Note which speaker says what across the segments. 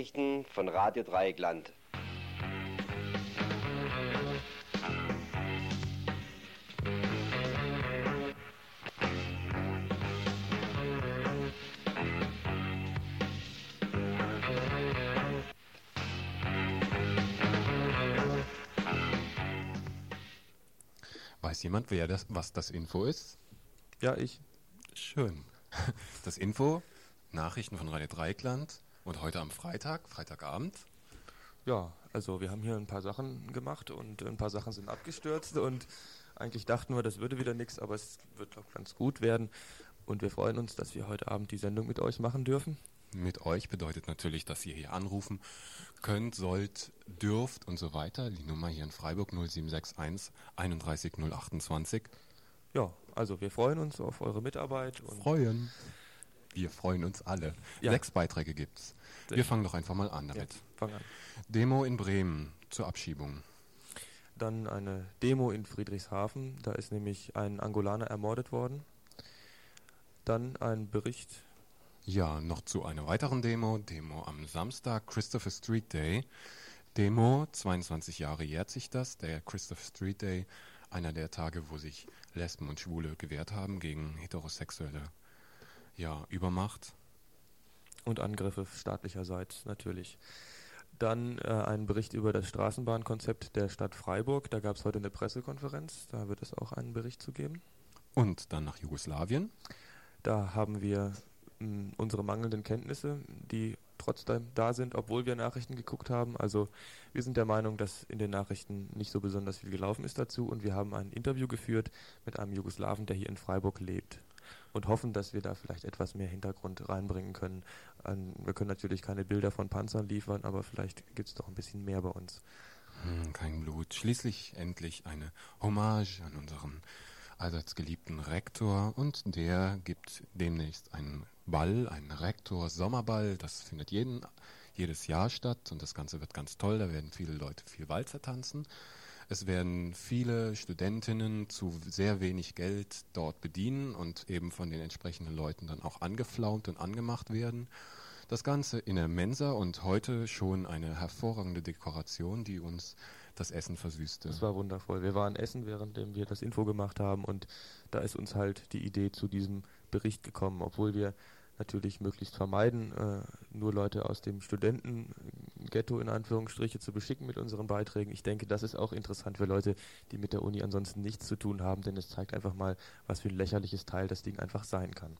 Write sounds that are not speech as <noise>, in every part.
Speaker 1: Nachrichten von Radio Dreieckland.
Speaker 2: Weiß jemand, wer das, was das Info ist?
Speaker 3: Ja, ich.
Speaker 2: Schön. <laughs> Das Info, Nachrichten von Radio Dreieckland und heute am Freitag, Freitagabend.
Speaker 3: Ja, also wir haben hier ein paar Sachen gemacht und ein paar Sachen sind abgestürzt und eigentlich dachten wir, das würde wieder nichts, aber es wird doch ganz gut werden und wir freuen uns, dass wir heute Abend die Sendung mit euch machen dürfen.
Speaker 2: Mit euch bedeutet natürlich, dass ihr hier anrufen könnt, sollt, dürft und so weiter. Die Nummer hier in Freiburg 0761 31028.
Speaker 3: Ja, also wir freuen uns auf eure Mitarbeit. Und
Speaker 2: freuen. Wir freuen uns alle. Ja. Sechs Beiträge gibt's. Wir fangen doch einfach mal an damit. Ja,
Speaker 3: fang an.
Speaker 2: Demo in Bremen zur Abschiebung.
Speaker 3: Dann eine Demo in Friedrichshafen. Da ist nämlich ein Angolaner ermordet worden. Dann ein Bericht
Speaker 2: ja, noch zu einer weiteren Demo. Demo am Samstag, Christopher Street Day. Demo, 22 Jahre jährt sich das, der Christopher Street Day, einer der Tage, wo sich Lesben und Schwule gewehrt haben gegen heterosexuelle ja, Übermacht.
Speaker 3: Und Angriffe staatlicherseits natürlich. Dann äh, ein Bericht über das Straßenbahnkonzept der Stadt Freiburg. Da gab es heute eine Pressekonferenz, da wird es auch einen Bericht zu geben.
Speaker 2: Und dann nach Jugoslawien.
Speaker 3: Da haben wir unsere mangelnden Kenntnisse, die trotzdem da sind, obwohl wir Nachrichten geguckt haben. Also wir sind der Meinung, dass in den Nachrichten nicht so besonders viel gelaufen ist dazu und wir haben ein Interview geführt mit einem Jugoslawen, der hier in Freiburg lebt und hoffen, dass wir da vielleicht etwas mehr Hintergrund reinbringen können. Wir können natürlich keine Bilder von Panzern liefern, aber vielleicht gibt es doch ein bisschen mehr bei uns.
Speaker 2: Hm, kein Blut. Schließlich endlich eine Hommage an unseren allseits geliebten Rektor und der gibt demnächst einen Ball, einen Rektor-Sommerball. Das findet jeden, jedes Jahr statt und das Ganze wird ganz toll. Da werden viele Leute viel Walzer tanzen. Es werden viele Studentinnen zu sehr wenig Geld dort bedienen und eben von den entsprechenden Leuten dann auch angeflaumt und angemacht werden. Das Ganze in der Mensa und heute schon eine hervorragende Dekoration, die uns das Essen versüßte.
Speaker 3: Das war wundervoll. Wir waren essen, während wir das Info gemacht haben und da ist uns halt die Idee zu diesem Bericht gekommen, obwohl wir natürlich möglichst vermeiden, äh, nur Leute aus dem Studentenghetto in Anführungsstriche zu beschicken mit unseren Beiträgen. Ich denke, das ist auch interessant für Leute, die mit der Uni ansonsten nichts zu tun haben, denn es zeigt einfach mal, was für ein lächerliches Teil das Ding einfach sein kann.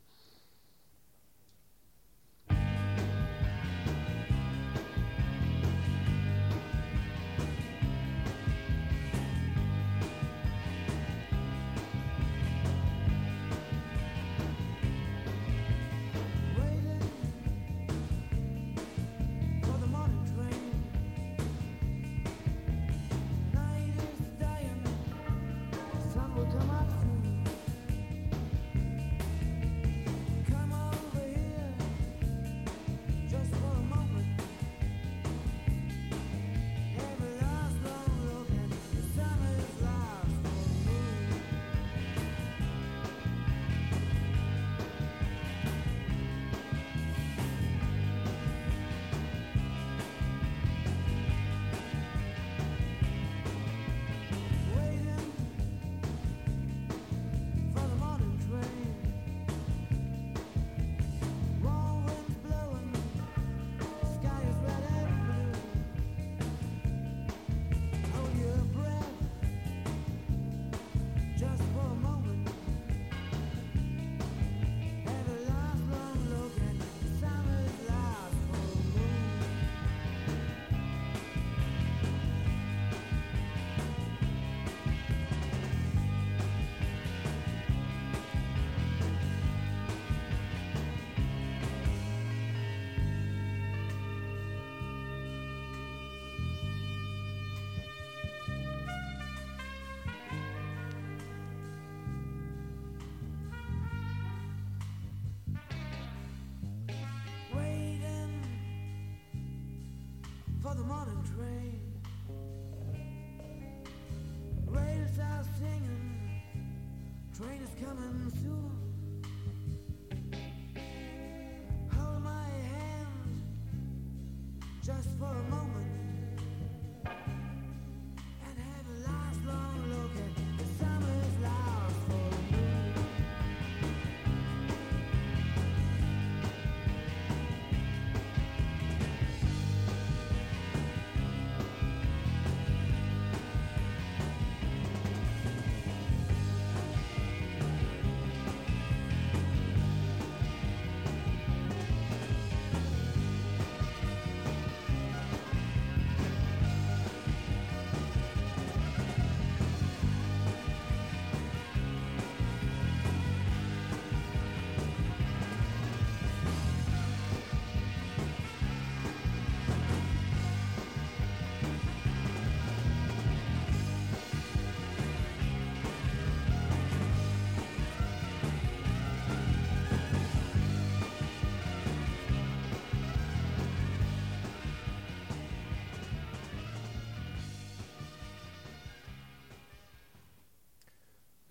Speaker 3: train is coming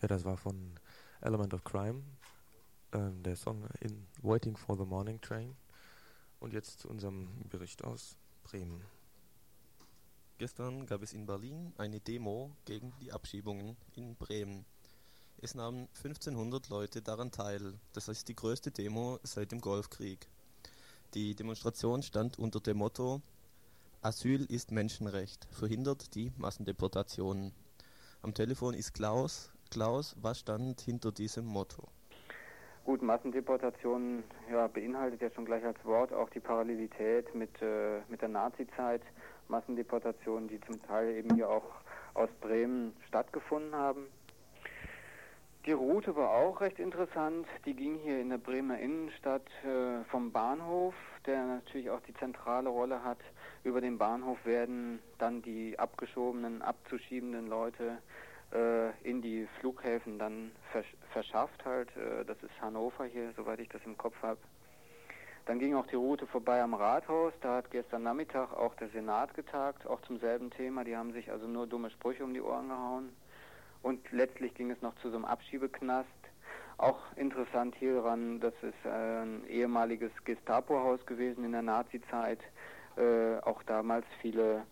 Speaker 3: das war von Element of Crime, ähm, der Song in Waiting for the Morning Train. Und jetzt zu unserem Bericht aus Bremen.
Speaker 4: Gestern gab es in Berlin eine Demo gegen die Abschiebungen in Bremen. Es nahmen 1500 Leute daran teil. Das ist die größte Demo seit dem Golfkrieg. Die Demonstration stand unter dem Motto Asyl ist Menschenrecht, verhindert die Massendeportationen. Am Telefon ist Klaus, Klaus, was stand hinter diesem Motto?
Speaker 5: Gut, Massendeportation ja, beinhaltet ja schon gleich als Wort auch die Parallelität mit, äh, mit der Nazizeit. Massendeportationen, die zum Teil eben hier auch aus Bremen stattgefunden haben. Die Route war auch recht interessant. Die ging hier in der Bremer Innenstadt äh, vom Bahnhof, der natürlich auch die zentrale Rolle hat. Über den Bahnhof werden dann die abgeschobenen, abzuschiebenden Leute in die Flughäfen dann versch verschafft halt. Äh, das ist Hannover hier, soweit ich das im Kopf habe. Dann ging auch die Route vorbei am Rathaus. Da hat gestern Nachmittag auch der Senat getagt, auch zum selben Thema. Die haben sich also nur dumme Sprüche um die Ohren gehauen. Und letztlich ging es noch zu so einem Abschiebeknast. Auch interessant hieran, das ist ein ehemaliges Gestapo-Haus gewesen in der Nazi-Zeit. Äh, auch damals viele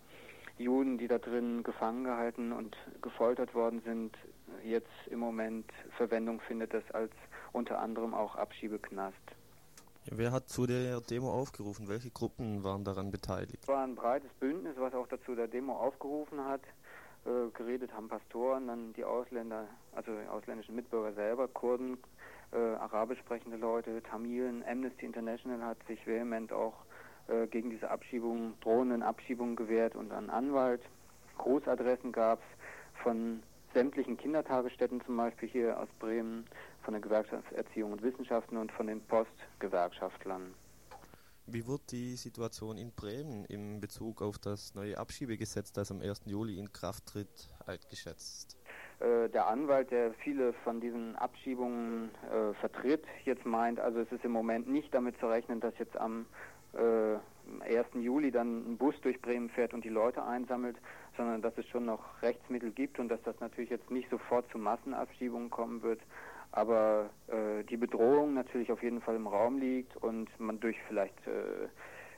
Speaker 5: Juden, die da drin gefangen gehalten und gefoltert worden sind, jetzt im Moment Verwendung findet das als unter anderem auch Abschiebeknast.
Speaker 4: Wer hat zu der Demo aufgerufen? Welche Gruppen waren daran beteiligt?
Speaker 5: Es war ein breites Bündnis, was auch dazu der Demo aufgerufen hat. Äh, geredet haben Pastoren, dann die Ausländer, also die ausländischen Mitbürger selber, Kurden, äh, arabisch sprechende Leute, Tamilen, Amnesty International hat sich vehement auch äh, gegen diese Abschiebungen, drohenden Abschiebungen gewährt und einen Anwalt. Großadressen gab es von sämtlichen Kindertagesstätten zum Beispiel hier aus Bremen, von der Gewerkschaft Erziehung und Wissenschaften und von den Postgewerkschaftlern.
Speaker 4: Wie wird die Situation in Bremen in Bezug auf das neue Abschiebegesetz, das am 1. Juli in Kraft tritt, eingeschätzt?
Speaker 5: Äh, der Anwalt, der viele von diesen Abschiebungen äh, vertritt, jetzt meint, also es ist im Moment nicht damit zu rechnen, dass jetzt am äh, am 1. Juli dann ein Bus durch Bremen fährt und die Leute einsammelt, sondern dass es schon noch Rechtsmittel gibt und dass das natürlich jetzt nicht sofort zu Massenabschiebungen kommen wird, aber äh, die Bedrohung natürlich auf jeden Fall im Raum liegt und man durch vielleicht äh,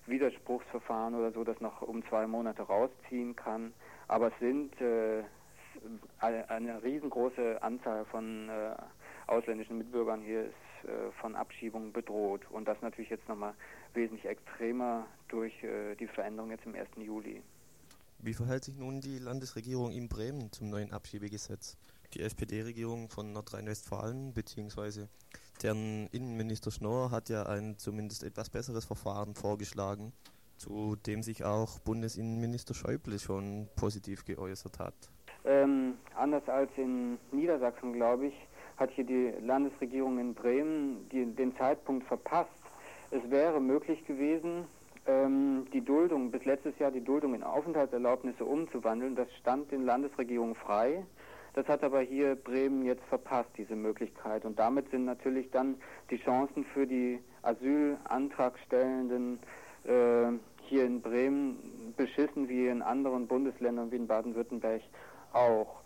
Speaker 5: Widerspruchsverfahren oder so das noch um zwei Monate rausziehen kann. Aber es sind äh, eine, riesengroße Anzahl von äh, ausländischen Mitbürgern hier ist äh, von Abschiebungen bedroht und das natürlich jetzt nochmal wesentlich extremer durch äh, die Veränderung jetzt im 1. Juli.
Speaker 4: Wie verhält sich nun die Landesregierung in Bremen zum neuen Abschiebegesetz? Die SPD-Regierung von Nordrhein-Westfalen bzw. deren Innenminister Schnorr hat ja ein zumindest etwas besseres Verfahren vorgeschlagen, zu dem sich auch Bundesinnenminister Schäuble schon positiv geäußert hat.
Speaker 5: Ähm, anders als in Niedersachsen, glaube ich, hat hier die Landesregierung in Bremen die, den Zeitpunkt verpasst, es wäre möglich gewesen, ähm, die Duldung, bis letztes Jahr die Duldung in Aufenthaltserlaubnisse umzuwandeln. Das stand den Landesregierungen frei. Das hat aber hier Bremen jetzt verpasst, diese Möglichkeit. Und damit sind natürlich dann die Chancen für die Asylantragstellenden äh, hier in Bremen beschissen wie in anderen Bundesländern wie in Baden-Württemberg auch.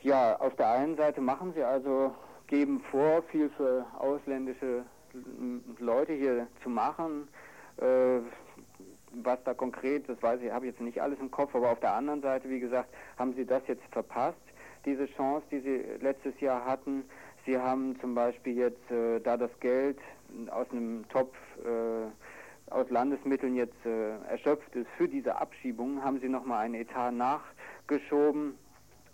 Speaker 5: Ja, auf der einen Seite machen sie also, geben vor, viel für ausländische Leute hier zu machen. Äh, was da konkret, das weiß ich, habe jetzt nicht alles im Kopf, aber auf der anderen Seite, wie gesagt, haben sie das jetzt verpasst, diese Chance, die sie letztes Jahr hatten. Sie haben zum Beispiel jetzt, äh, da das Geld aus einem Topf äh, aus Landesmitteln jetzt äh, erschöpft ist für diese Abschiebung, haben sie nochmal einen Etat nachgeschoben,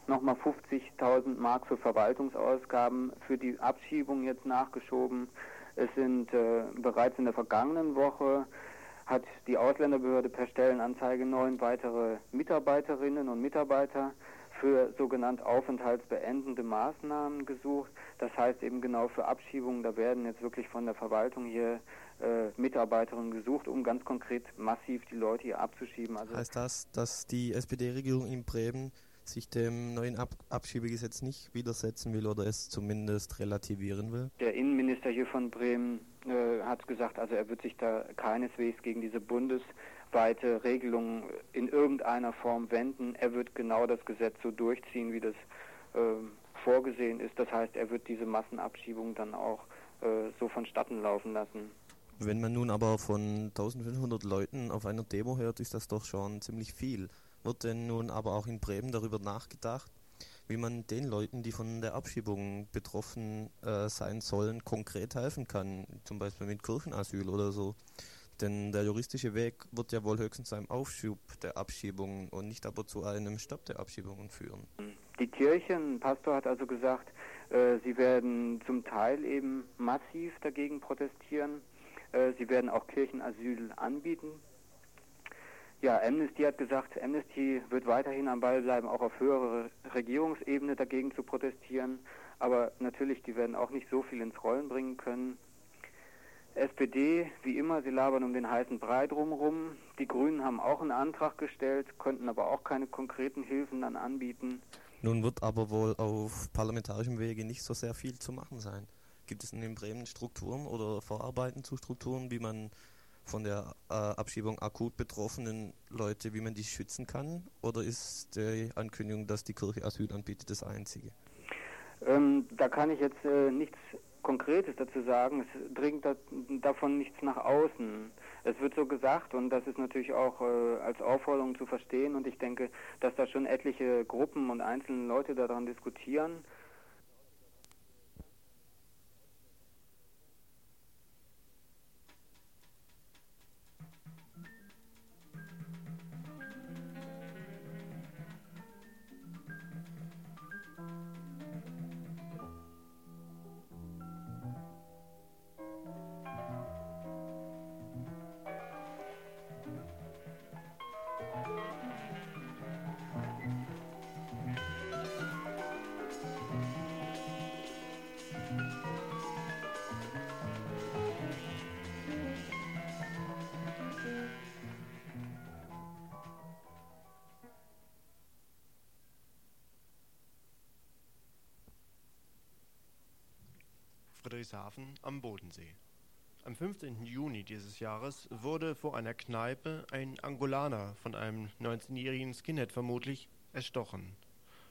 Speaker 5: nochmal 50.000 Mark für Verwaltungsausgaben für die Abschiebung jetzt nachgeschoben. Es sind äh, bereits in der vergangenen Woche hat die Ausländerbehörde per Stellenanzeige neun weitere Mitarbeiterinnen und Mitarbeiter für sogenannt aufenthaltsbeendende Maßnahmen gesucht. Das heißt eben genau für Abschiebungen. Da werden jetzt wirklich von der Verwaltung hier äh, Mitarbeiterinnen gesucht, um ganz konkret massiv die Leute hier abzuschieben.
Speaker 4: Also heißt das, dass die SPD-Regierung in Bremen sich dem neuen Ab Abschiebegesetz nicht widersetzen will oder es zumindest relativieren will?
Speaker 5: Der Innenminister hier von Bremen äh, hat gesagt, also er wird sich da keineswegs gegen diese bundesweite Regelung in irgendeiner Form wenden. Er wird genau das Gesetz so durchziehen, wie das äh, vorgesehen ist. Das heißt, er wird diese Massenabschiebung dann auch äh, so vonstatten laufen lassen.
Speaker 4: Wenn man nun aber von 1500 Leuten auf einer Demo hört, ist das doch schon ziemlich viel. Wird denn nun aber auch in Bremen darüber nachgedacht, wie man den Leuten, die von der Abschiebung betroffen äh, sein sollen, konkret helfen kann, zum Beispiel mit Kirchenasyl oder so. Denn der juristische Weg wird ja wohl höchstens zu einem Aufschub der Abschiebungen und nicht aber zu einem Stopp der Abschiebungen führen.
Speaker 5: Die Kirchen, Pastor hat also gesagt, äh, sie werden zum Teil eben massiv dagegen protestieren. Äh, sie werden auch Kirchenasyl anbieten. Ja, Amnesty hat gesagt, Amnesty wird weiterhin am Ball bleiben, auch auf höherer Regierungsebene dagegen zu protestieren. Aber natürlich, die werden auch nicht so viel ins Rollen bringen können. SPD, wie immer, sie labern um den heißen Brei drumherum. Die Grünen haben auch einen Antrag gestellt, könnten aber auch keine konkreten Hilfen dann anbieten.
Speaker 4: Nun wird aber wohl auf parlamentarischem Wege nicht so sehr viel zu machen sein. Gibt es in Bremen Strukturen oder Vorarbeiten zu Strukturen, wie man von der äh, Abschiebung akut betroffenen Leute, wie man die schützen kann? Oder ist die Ankündigung, dass die Kirche Asyl anbietet, das einzige?
Speaker 5: Ähm, da kann ich jetzt äh, nichts Konkretes dazu sagen. Es dringt da, davon nichts nach außen. Es wird so gesagt und das ist natürlich auch äh, als Aufforderung zu verstehen und ich denke, dass da schon etliche Gruppen und einzelne Leute daran diskutieren.
Speaker 6: Friedrichshafen am Bodensee. Am 15. Juni dieses Jahres wurde vor einer Kneipe ein Angolaner von einem 19-jährigen Skinhead vermutlich erstochen.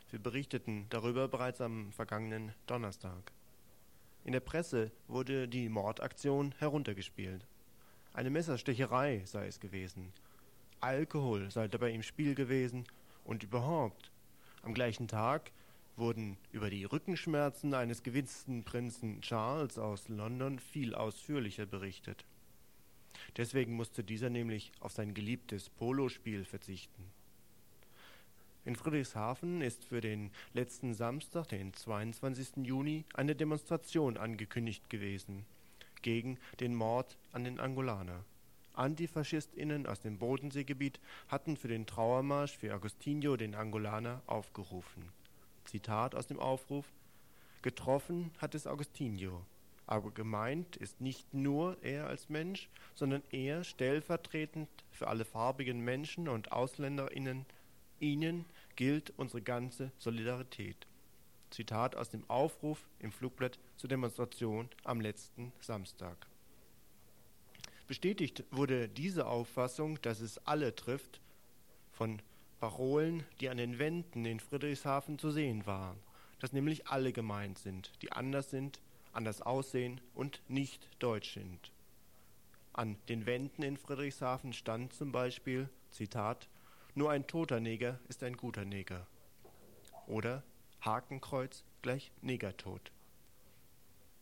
Speaker 6: Wir berichteten darüber bereits am vergangenen Donnerstag. In der Presse wurde die Mordaktion heruntergespielt. Eine Messerstecherei sei es gewesen. Alkohol sei dabei im Spiel gewesen und überhaupt. Am gleichen Tag wurden über die Rückenschmerzen eines gewissen Prinzen Charles aus London viel ausführlicher berichtet. Deswegen musste dieser nämlich auf sein geliebtes Polospiel verzichten. In Friedrichshafen ist für den letzten Samstag, den 22. Juni, eine Demonstration angekündigt gewesen gegen den Mord an den Angolaner. AntifaschistInnen aus dem Bodenseegebiet hatten für den Trauermarsch für Agostinho den Angolaner aufgerufen. Zitat aus dem Aufruf: Getroffen hat es Agostinho, aber gemeint ist nicht nur er als Mensch, sondern er stellvertretend für alle farbigen Menschen und AusländerInnen. Ihnen gilt unsere ganze Solidarität. Zitat aus dem Aufruf im Flugblatt zur Demonstration am letzten Samstag. Bestätigt wurde diese Auffassung, dass es alle trifft, von Parolen, die an den Wänden in Friedrichshafen zu sehen waren, dass nämlich alle gemeint sind, die anders sind, anders aussehen und nicht deutsch sind. An den Wänden in Friedrichshafen stand zum Beispiel, Zitat, nur ein toter Neger ist ein guter Neger. Oder Hakenkreuz gleich Negertod.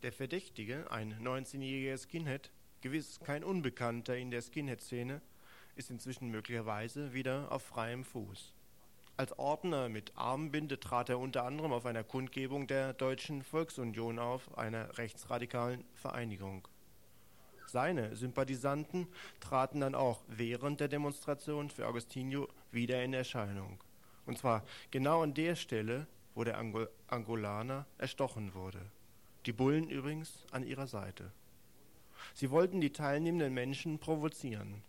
Speaker 6: Der Verdächtige, ein 19-jähriger Skinhead, gewiss kein Unbekannter in der Skinhead-Szene, ist inzwischen möglicherweise wieder auf freiem Fuß. Als Ordner mit Armbinde trat er unter anderem auf einer Kundgebung der Deutschen Volksunion auf, einer rechtsradikalen Vereinigung. Seine Sympathisanten traten dann auch während der Demonstration für Agostinho wieder in Erscheinung. Und zwar genau an der Stelle, wo der Angol Angolaner erstochen wurde. Die Bullen übrigens an ihrer Seite. Sie wollten die teilnehmenden Menschen provozieren.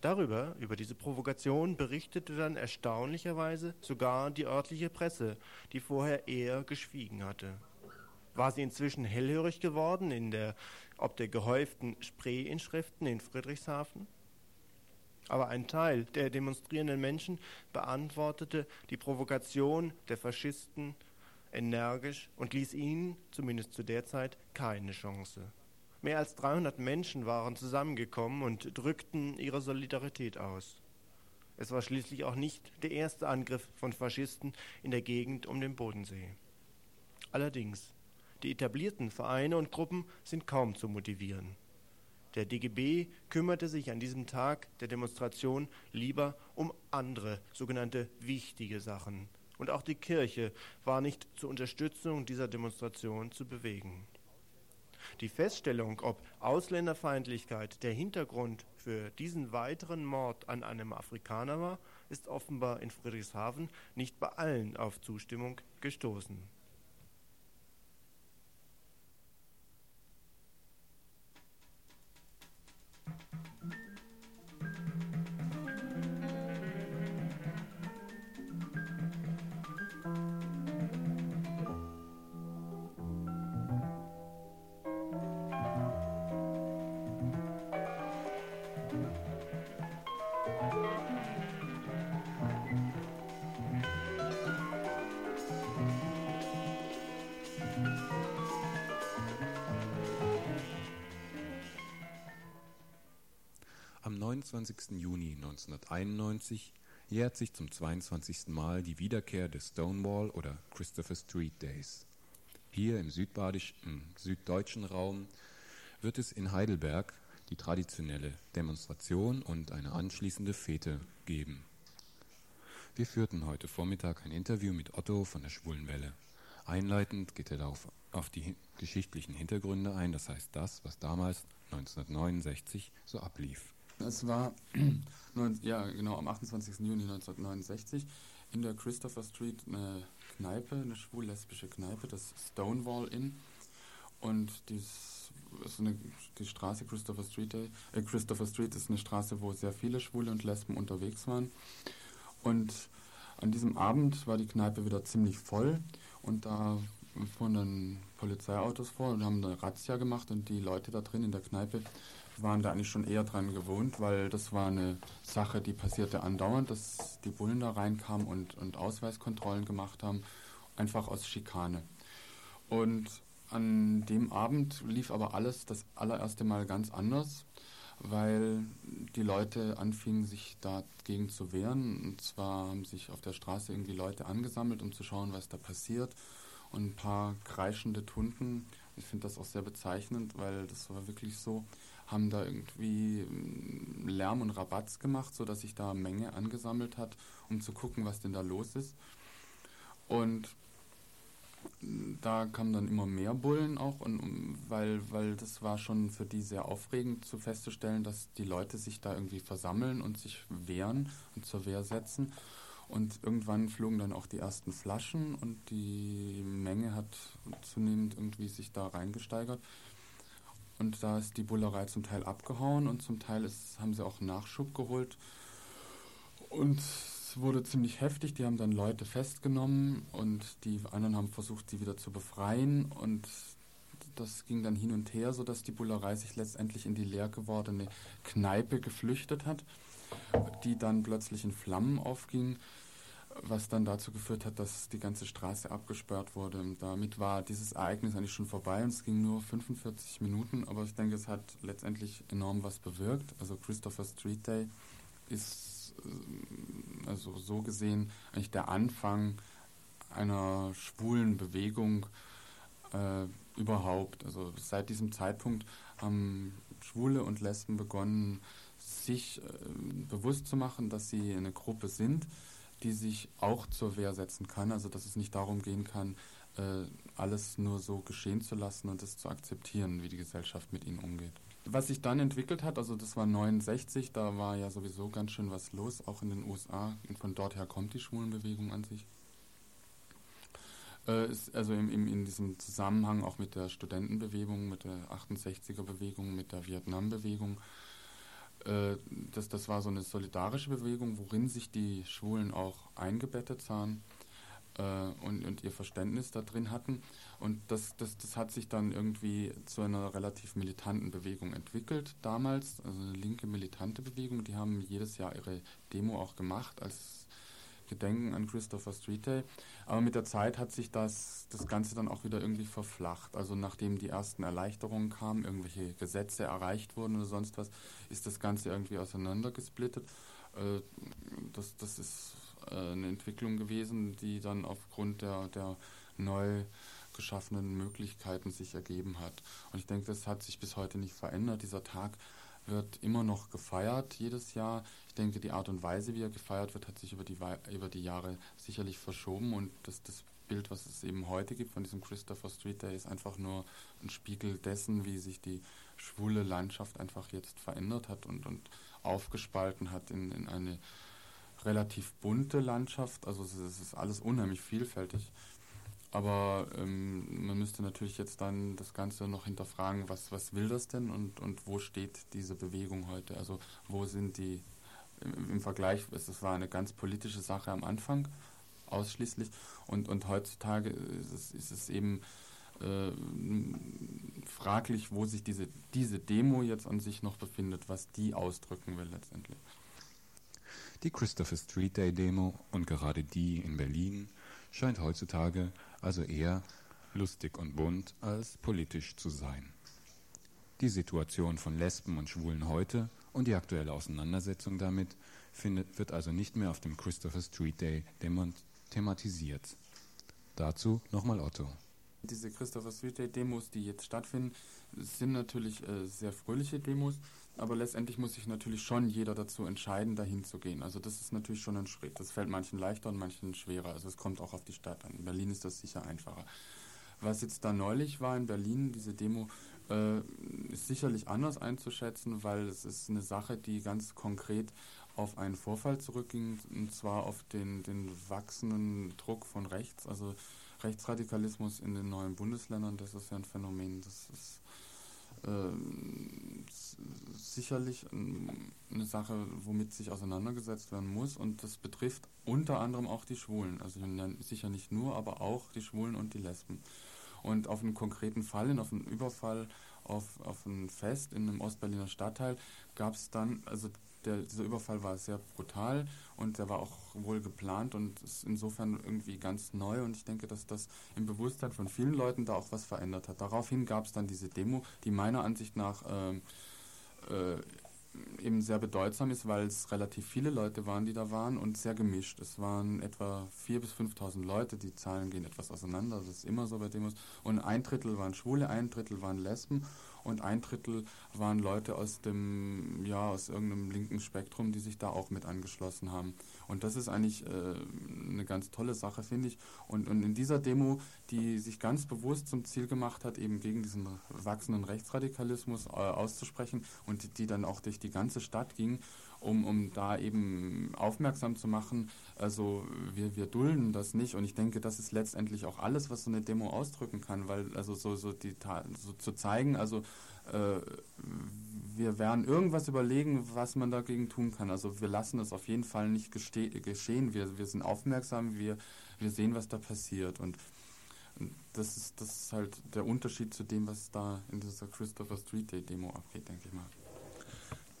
Speaker 6: Darüber, über diese Provokation, berichtete dann erstaunlicherweise sogar die örtliche Presse, die vorher eher geschwiegen hatte. War sie inzwischen hellhörig geworden in der, ob der gehäuften Spree-Inschriften in Friedrichshafen? Aber ein Teil der demonstrierenden Menschen beantwortete die Provokation der Faschisten energisch und ließ ihnen, zumindest zu der Zeit, keine Chance. Mehr als 300 Menschen waren zusammengekommen und drückten ihre Solidarität aus. Es war schließlich auch nicht der erste Angriff von Faschisten in der Gegend um den Bodensee. Allerdings, die etablierten Vereine und Gruppen sind kaum zu motivieren. Der DGB kümmerte sich an diesem Tag der Demonstration lieber um andere sogenannte wichtige Sachen. Und auch die Kirche war nicht zur Unterstützung dieser Demonstration zu bewegen. Die Feststellung, ob Ausländerfeindlichkeit der Hintergrund für diesen weiteren Mord an einem Afrikaner war, ist offenbar in Friedrichshafen nicht bei allen auf Zustimmung gestoßen.
Speaker 2: 29. Juni 1991 jährt sich zum 22. Mal die Wiederkehr des Stonewall oder Christopher Street Days. Hier im südbadischen, süddeutschen Raum wird es in Heidelberg die traditionelle Demonstration und eine anschließende Fete geben. Wir führten heute Vormittag ein Interview mit Otto von der Schwulenwelle. Einleitend geht er darauf auf die geschichtlichen Hintergründe ein, das heißt das, was damals 1969 so ablief.
Speaker 7: Es war <clears throat> ja, genau, am 28. Juni 1969 in der Christopher Street eine Kneipe, eine schwul-lesbische Kneipe, das Stonewall Inn. Und dies ist eine, die Straße Christopher Street, äh, Christopher Street ist eine Straße, wo sehr viele Schwule und Lesben unterwegs waren. Und an diesem Abend war die Kneipe wieder ziemlich voll und da fuhren dann Polizeiautos vor und haben eine Razzia gemacht und die Leute da drin in der Kneipe waren da eigentlich schon eher dran gewohnt, weil das war eine Sache, die passierte andauernd, dass die Bullen da reinkamen und, und Ausweiskontrollen gemacht haben, einfach aus Schikane. Und an dem Abend lief aber alles das allererste Mal ganz anders, weil die Leute anfingen, sich dagegen zu wehren. Und zwar haben sich auf der Straße irgendwie Leute angesammelt, um zu schauen, was da passiert. Und ein paar kreischende Tunden, ich finde das auch sehr bezeichnend, weil das war wirklich so, haben da irgendwie mm, Lärm und Rabatz gemacht, sodass sich da Menge angesammelt hat, um zu gucken, was denn da los ist. Und mm, da kamen dann immer mehr Bullen auch, und, weil, weil das war schon für die sehr aufregend zu festzustellen, dass die Leute sich da irgendwie versammeln und sich wehren und zur Wehr setzen. Und irgendwann flogen dann auch die ersten Flaschen und die Menge hat zunehmend irgendwie sich da reingesteigert. Und da ist die Bullerei zum Teil abgehauen und zum Teil ist, haben sie auch Nachschub geholt. Und es wurde ziemlich heftig. Die haben dann Leute festgenommen und die anderen haben versucht, sie wieder zu befreien. Und das ging dann hin und her, sodass die Bullerei sich letztendlich in die leer gewordene Kneipe geflüchtet hat, die dann plötzlich in Flammen aufging. Was dann dazu geführt hat, dass die ganze Straße abgesperrt wurde. Damit war dieses Ereignis eigentlich schon vorbei und es ging nur 45 Minuten, aber ich denke, es hat letztendlich enorm was bewirkt. Also Christopher Street Day ist äh, also so gesehen eigentlich der Anfang einer schwulen Bewegung äh, überhaupt. Also seit diesem Zeitpunkt haben Schwule und Lesben begonnen, sich äh, bewusst zu machen, dass sie eine Gruppe sind, die sich auch zur Wehr setzen kann. Also dass es nicht darum gehen kann, äh, alles nur so geschehen zu lassen und es zu akzeptieren, wie die Gesellschaft mit ihnen umgeht. Was sich dann entwickelt hat, also das war 69, da war ja sowieso ganz schön was los, auch in den USA. Und von dort her kommt die Schwulenbewegung an sich. Äh, ist also im, im, in diesem Zusammenhang auch mit der Studentenbewegung, mit der 68er-Bewegung, mit der Vietnam-Bewegung. Äh, das, das war so eine solidarische Bewegung, worin sich die Schwulen auch eingebettet sahen äh, und, und ihr Verständnis da drin hatten. Und das, das, das hat sich dann irgendwie zu einer relativ militanten Bewegung entwickelt damals, also eine linke militante Bewegung. Die haben jedes Jahr ihre Demo auch gemacht als Gedenken an Christopher Street Day. Aber mit der Zeit hat sich das, das Ganze dann auch wieder irgendwie verflacht. Also nachdem die ersten Erleichterungen kamen, irgendwelche Gesetze erreicht wurden oder sonst was, ist das Ganze irgendwie auseinandergesplittet. Äh, das, das ist äh, eine Entwicklung gewesen, die dann aufgrund der, der neu geschaffenen Möglichkeiten sich ergeben hat. Und ich denke, das hat sich bis heute nicht verändert. Dieser Tag wird immer noch gefeiert jedes Jahr. Ich denke, die Art und Weise, wie er gefeiert wird, hat sich über die, über die Jahre sicherlich verschoben und das, das Bild, was es eben heute gibt von diesem Christopher Street Day, ist einfach nur ein Spiegel dessen, wie sich die schwule Landschaft einfach jetzt verändert hat und, und aufgespalten hat in, in eine relativ bunte Landschaft. Also es ist alles unheimlich vielfältig. Aber ähm, man müsste natürlich jetzt dann das Ganze noch hinterfragen, was, was will das denn und, und wo steht diese Bewegung heute? Also wo sind die im, im Vergleich, es war eine ganz politische Sache am Anfang ausschließlich und, und heutzutage ist es, ist es eben äh, fraglich, wo sich diese, diese Demo jetzt an sich noch befindet, was die ausdrücken will letztendlich.
Speaker 2: Die Christopher Street Day Demo und gerade die in Berlin scheint heutzutage also eher lustig und bunt als politisch zu sein. Die Situation von Lesben und Schwulen heute und die aktuelle Auseinandersetzung damit findet, wird also nicht mehr auf dem Christopher Street Day thematisiert. Dazu nochmal Otto.
Speaker 7: Diese Christopher Street Day Demos, die jetzt stattfinden, sind natürlich äh, sehr fröhliche Demos, aber letztendlich muss sich natürlich schon jeder dazu entscheiden, dahin zu gehen. Also das ist natürlich schon ein Schritt. Das fällt manchen leichter und manchen schwerer. Also es kommt auch auf die Stadt an. In Berlin ist das sicher einfacher. Was jetzt da neulich war in Berlin, diese Demo, äh, ist sicherlich anders einzuschätzen, weil es ist eine Sache, die ganz konkret auf einen Vorfall zurückging, und zwar auf den, den wachsenden Druck von rechts. Also Rechtsradikalismus in den neuen Bundesländern, das ist ja ein Phänomen, das ist sicherlich eine Sache, womit sich auseinandergesetzt werden muss und das betrifft unter anderem auch die Schwulen, also sicher nicht nur, aber auch die Schwulen und die Lesben. Und auf einen konkreten Fall auf einen Überfall auf, auf ein Fest in einem Ostberliner Stadtteil gab es dann, also der, dieser Überfall war sehr brutal und der war auch wohl geplant und ist insofern irgendwie ganz neu und ich denke, dass das im Bewusstsein von vielen Leuten da auch was verändert hat. Daraufhin gab es dann diese Demo, die meiner Ansicht nach äh, äh, eben sehr bedeutsam ist, weil es relativ viele Leute waren, die da waren und sehr gemischt. Es waren etwa 4.000 bis 5.000 Leute, die Zahlen gehen etwas auseinander, das ist immer so bei Demos. Und ein Drittel waren Schwule, ein Drittel waren Lesben und ein Drittel waren Leute aus dem, ja, aus irgendeinem linken Spektrum, die sich da auch mit angeschlossen haben. Und das ist eigentlich äh, eine ganz tolle Sache, finde ich. Und, und in dieser Demo, die sich ganz bewusst zum Ziel gemacht hat, eben gegen diesen wachsenden Rechtsradikalismus äh, auszusprechen und die, die dann auch durch die ganze Stadt ging, um, um da eben aufmerksam zu machen, also wir, wir dulden das nicht und ich denke, das ist letztendlich auch alles, was so eine Demo ausdrücken kann, weil also so, so, die, so zu zeigen, also äh, wir werden irgendwas überlegen, was man dagegen tun kann. Also wir lassen das auf jeden Fall nicht geschehen. Wir, wir sind aufmerksam, wir, wir sehen, was da passiert. Und das ist, das ist halt der Unterschied zu dem, was da in dieser Christopher Street Day Demo abgeht, denke ich mal.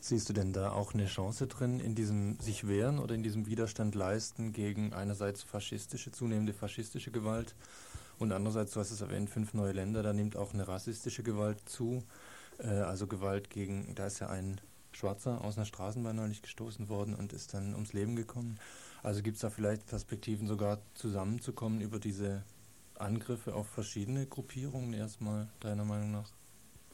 Speaker 8: Siehst du denn da auch eine Chance drin, in diesem sich wehren oder in diesem Widerstand leisten gegen einerseits faschistische, zunehmende faschistische Gewalt und andererseits, du hast es erwähnt, fünf neue Länder, da nimmt auch eine rassistische Gewalt zu, also Gewalt gegen, da ist ja ein Schwarzer aus einer Straßenbahn neulich gestoßen worden und ist dann ums Leben gekommen. Also gibt es da vielleicht Perspektiven sogar zusammenzukommen über diese Angriffe auf verschiedene Gruppierungen erstmal, deiner Meinung nach?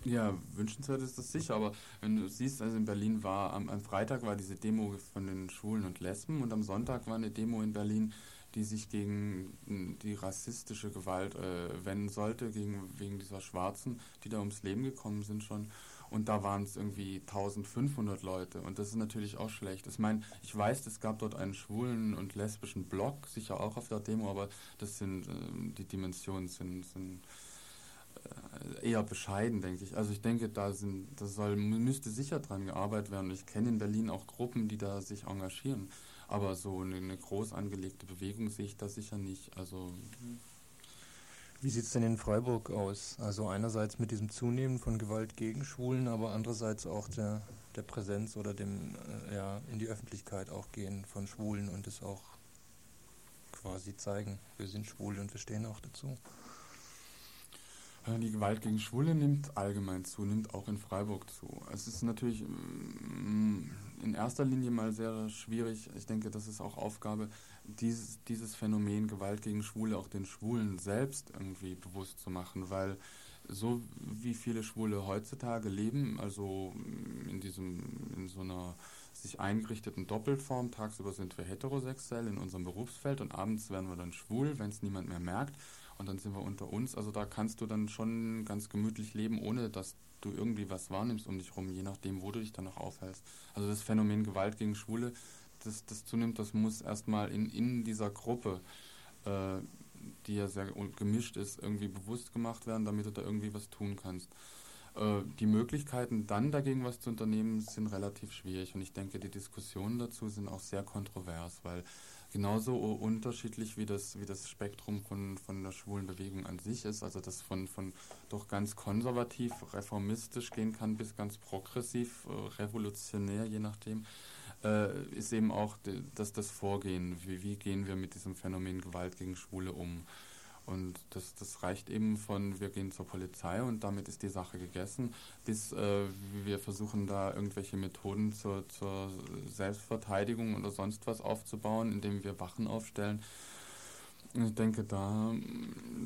Speaker 7: Ja, wünschenswert ist das sicher, aber wenn du siehst, also in Berlin war, am, am Freitag war diese Demo von den Schwulen und Lesben und am Sonntag war eine Demo in Berlin, die sich gegen die rassistische Gewalt äh, wenden sollte, gegen, wegen dieser Schwarzen, die da ums Leben gekommen sind schon. Und da waren es irgendwie 1500 Leute. Und das ist natürlich auch schlecht. Ich meine, ich weiß, es gab dort einen schwulen und lesbischen Blog, sicher auch auf der Demo, aber das sind, äh, die Dimensionen sind, sind äh, eher bescheiden, denke ich. Also ich denke, da sind, das soll, müsste sicher dran gearbeitet werden. Ich kenne in Berlin auch Gruppen, die da sich engagieren. Aber so eine, eine groß angelegte Bewegung sehe ich da sicher nicht. Also
Speaker 8: wie sieht es denn in Freiburg aus? Also einerseits mit diesem Zunehmen von Gewalt gegen Schwulen, aber andererseits auch der, der Präsenz oder dem äh, ja, in die Öffentlichkeit auch gehen von Schwulen und es auch quasi zeigen, wir sind schwul und wir stehen auch dazu.
Speaker 7: Die Gewalt gegen Schwule nimmt allgemein zu, nimmt auch in Freiburg zu. Es ist natürlich mm, in erster Linie mal sehr schwierig. Ich denke, das ist auch Aufgabe, dieses, dieses Phänomen Gewalt gegen Schwule auch den Schwulen selbst irgendwie bewusst zu machen, weil so wie viele Schwule heutzutage leben, also in diesem, in so einer sich eingerichteten Doppelform, tagsüber sind wir heterosexuell in unserem Berufsfeld und abends werden wir dann schwul, wenn es niemand mehr merkt und dann sind wir unter uns. Also da kannst du dann schon ganz gemütlich leben, ohne dass du irgendwie was wahrnimmst um dich rum, je nachdem, wo du dich dann noch aufhältst. Also das Phänomen Gewalt gegen Schwule, das, das zunimmt, das muss erstmal in, in dieser Gruppe, äh, die ja sehr gemischt ist, irgendwie bewusst gemacht werden, damit du da irgendwie was tun kannst. Äh, die Möglichkeiten dann dagegen was zu unternehmen sind relativ schwierig und ich denke, die Diskussionen dazu sind auch sehr kontrovers, weil genauso unterschiedlich wie das, wie das Spektrum von, von der schwulen Bewegung an sich ist, also das von, von doch ganz konservativ, reformistisch gehen kann bis ganz progressiv, äh, revolutionär, je nachdem, äh, ist eben auch dass das Vorgehen, wie, wie gehen wir mit diesem Phänomen Gewalt gegen Schwule um. Und das, das reicht eben von, wir gehen zur Polizei und damit ist die Sache gegessen, bis äh, wir versuchen da irgendwelche Methoden zur, zur Selbstverteidigung oder sonst was aufzubauen, indem wir Wachen aufstellen. Ich denke, da,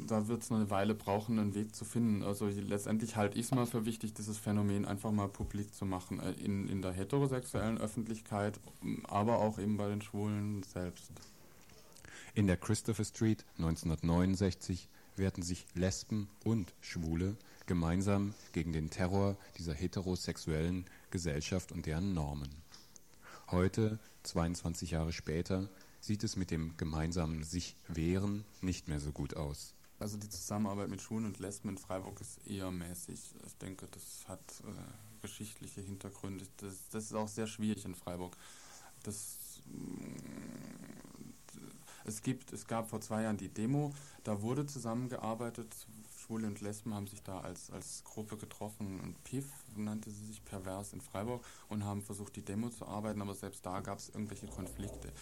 Speaker 7: da wird es eine Weile brauchen, einen Weg zu finden. Also letztendlich halte ich es mal für wichtig, dieses Phänomen einfach mal publik zu machen, äh, in, in der heterosexuellen Öffentlichkeit, aber auch eben bei den Schwulen selbst.
Speaker 2: In der Christopher Street 1969 wehrten sich Lesben und Schwule gemeinsam gegen den Terror dieser heterosexuellen Gesellschaft und deren Normen. Heute, 22 Jahre später, sieht es mit dem gemeinsamen sich wehren nicht mehr so gut aus.
Speaker 7: Also die Zusammenarbeit mit Schwulen und Lesben in Freiburg ist eher mäßig. Ich denke, das hat äh, geschichtliche Hintergründe. Das, das, ist auch sehr schwierig in Freiburg. Das es gibt, es gab vor zwei Jahren die Demo, da wurde zusammengearbeitet, Schwule und Lesben haben sich da als, als Gruppe getroffen und PIF nannte sie sich pervers in Freiburg und haben versucht, die Demo zu arbeiten, aber selbst da gab es irgendwelche Konflikte.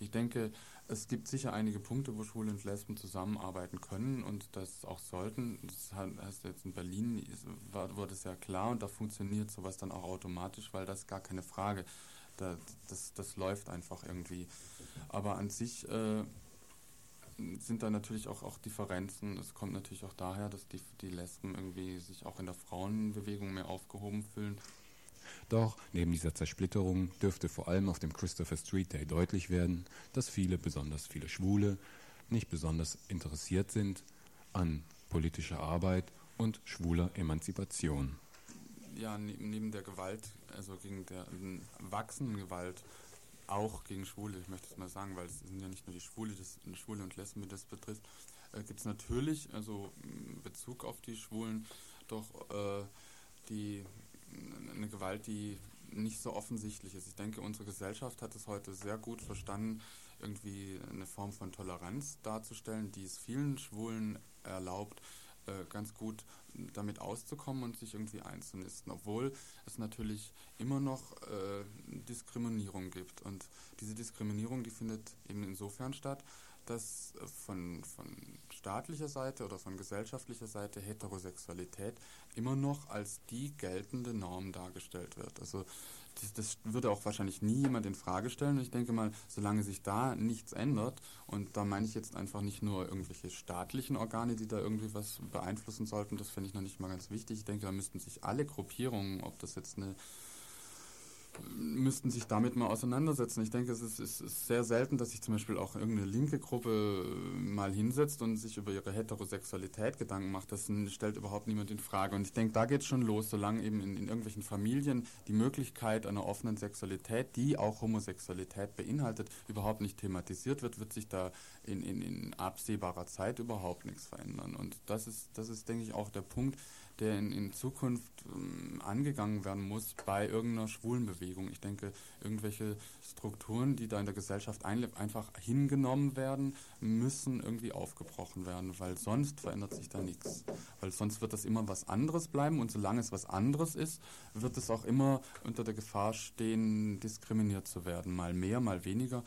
Speaker 7: Ich denke, es gibt sicher einige Punkte, wo Schwule und Lesben zusammenarbeiten können und das auch sollten. Das heißt jetzt in Berlin war, wurde es ja klar und da funktioniert sowas dann auch automatisch, weil das gar keine Frage. Da, das, das läuft einfach irgendwie. Aber an sich äh, sind da natürlich auch, auch Differenzen. Es kommt natürlich auch daher, dass die, die Lesben irgendwie sich auch in der Frauenbewegung mehr aufgehoben fühlen.
Speaker 2: Doch neben dieser Zersplitterung dürfte vor allem auf dem Christopher Street Day deutlich werden, dass viele, besonders viele Schwule, nicht besonders interessiert sind an politischer Arbeit und schwuler Emanzipation.
Speaker 7: Ja, neben der Gewalt, also gegen der wachsenden Gewalt auch gegen Schwule, ich möchte es mal sagen, weil es sind ja nicht nur die Schwule, das, Schwule und Lesben, die das betrifft, äh, gibt es natürlich, also in Bezug auf die Schwulen, doch äh, die, eine Gewalt, die nicht so offensichtlich ist. Ich denke, unsere Gesellschaft hat es heute sehr gut verstanden, irgendwie eine Form von Toleranz darzustellen, die es vielen Schwulen erlaubt, äh, ganz gut damit auszukommen und sich irgendwie einzunisten, obwohl es natürlich immer noch äh, Diskriminierung gibt. Und diese Diskriminierung, die findet eben insofern statt, dass von, von staatlicher Seite oder von gesellschaftlicher Seite Heterosexualität immer noch als die geltende Norm dargestellt wird. Also das, das, würde auch wahrscheinlich nie jemand in Frage stellen. Und ich denke mal, solange sich da nichts ändert, und da meine ich jetzt einfach nicht nur irgendwelche staatlichen Organe, die da irgendwie was beeinflussen sollten, das finde ich noch nicht mal ganz wichtig. Ich denke, da müssten sich alle Gruppierungen, ob das jetzt eine müssten sich damit mal auseinandersetzen. Ich denke, es ist, es ist, sehr selten, dass sich zum Beispiel auch irgendeine linke Gruppe äh, mal hinsetzt und sich über ihre Heterosexualität Gedanken macht. Das stellt überhaupt niemand in Frage. Und ich denke, da geht es schon los, solange eben in, in, irgendwelchen Familien die Möglichkeit einer offenen Sexualität, die auch Homosexualität beinhaltet, überhaupt nicht thematisiert wird, wird sich da in, in, in absehbarer Zeit überhaupt nichts verändern. Und das ist, das ist, denke ich, auch der Punkt, der in, in Zukunft ähm, angegangen werden muss bei irgendeiner Schwulenbewegung. Ich denke, irgendwelche Strukturen, die da in der Gesellschaft ein, einfach hingenommen werden, müssen irgendwie aufgebrochen werden, weil sonst verändert sich da nichts. Weil sonst wird das immer was anderes bleiben und solange es was anderes ist, wird es auch immer unter der Gefahr stehen, diskriminiert zu werden. Mal mehr, mal weniger.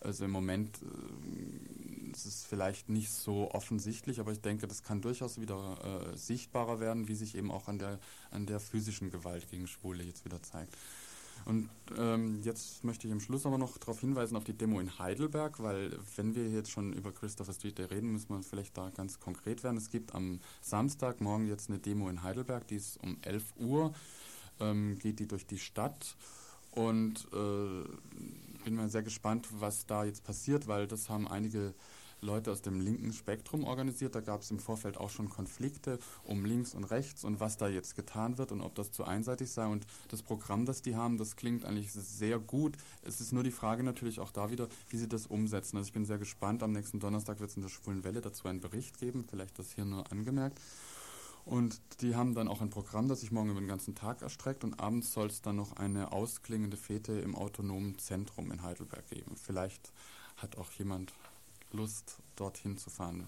Speaker 7: Also im Moment äh, ist es vielleicht nicht so offensichtlich, aber ich denke, das kann durchaus wieder äh, sichtbarer werden, wie sich eben auch an der, an der physischen Gewalt gegen Schwule jetzt wieder zeigt. Und ähm, jetzt möchte ich am Schluss aber noch darauf hinweisen auf die Demo in Heidelberg, weil wenn wir jetzt schon über Christopher Street Day reden, müssen wir vielleicht da ganz konkret werden. Es gibt am Samstag morgen jetzt eine Demo in Heidelberg, die ist um 11 Uhr, ähm, geht die durch die Stadt und äh, bin mal sehr gespannt, was da jetzt passiert, weil das haben einige Leute aus dem linken Spektrum organisiert. Da gab es im Vorfeld auch schon Konflikte um links und rechts und was da jetzt getan wird und ob das zu einseitig sei. Und das Programm, das die haben, das klingt eigentlich sehr gut. Es ist nur die Frage natürlich auch da wieder, wie sie das umsetzen. Also ich bin sehr gespannt. Am nächsten Donnerstag wird es in der Schwulen Welle dazu einen Bericht geben, vielleicht das hier nur angemerkt. Und die haben dann auch ein Programm, das sich morgen über den ganzen Tag erstreckt und abends soll es dann noch eine ausklingende Fete im autonomen Zentrum in Heidelberg geben. Vielleicht hat auch jemand Lust, dorthin zu fahren.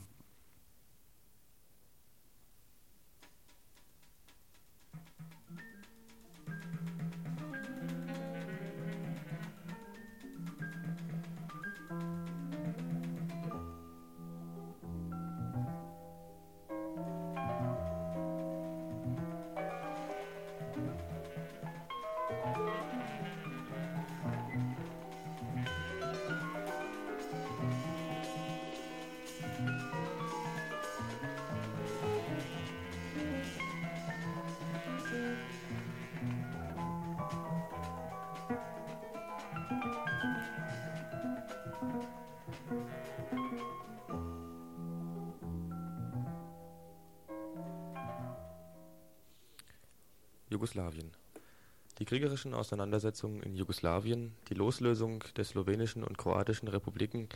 Speaker 3: Kriegerischen Auseinandersetzungen in Jugoslawien, die Loslösung der slowenischen und kroatischen Republiken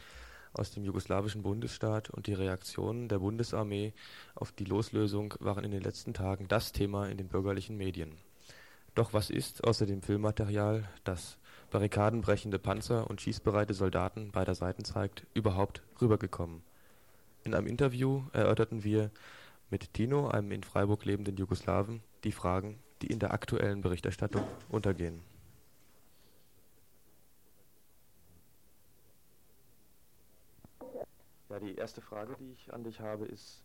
Speaker 3: aus dem jugoslawischen Bundesstaat und die Reaktionen der Bundesarmee auf die Loslösung waren in den letzten Tagen das Thema in den bürgerlichen Medien. Doch was ist außer dem Filmmaterial, das barrikadenbrechende Panzer und schießbereite Soldaten beider Seiten zeigt, überhaupt rübergekommen? In einem Interview erörterten wir mit Tino, einem in Freiburg lebenden Jugoslawen, die Fragen, die in der aktuellen Berichterstattung untergehen. Ja, die erste Frage, die ich an dich habe, ist,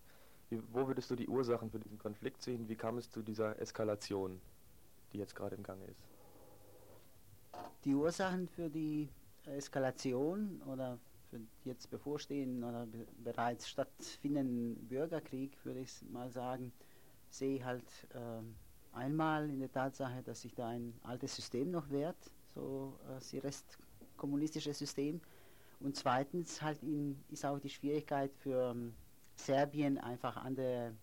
Speaker 3: wie, wo würdest du die Ursachen für diesen Konflikt sehen? Wie kam es zu dieser Eskalation, die jetzt gerade im Gange ist?
Speaker 9: Die Ursachen für die Eskalation oder für jetzt bevorstehenden oder be bereits stattfindenden Bürgerkrieg, würde ich mal sagen, sehe halt äh, Einmal in der Tatsache, dass sich da ein altes System noch wehrt, so äh, das restkommunistische System. Und zweitens halt in, ist auch die Schwierigkeit für ähm, Serbien einfach andere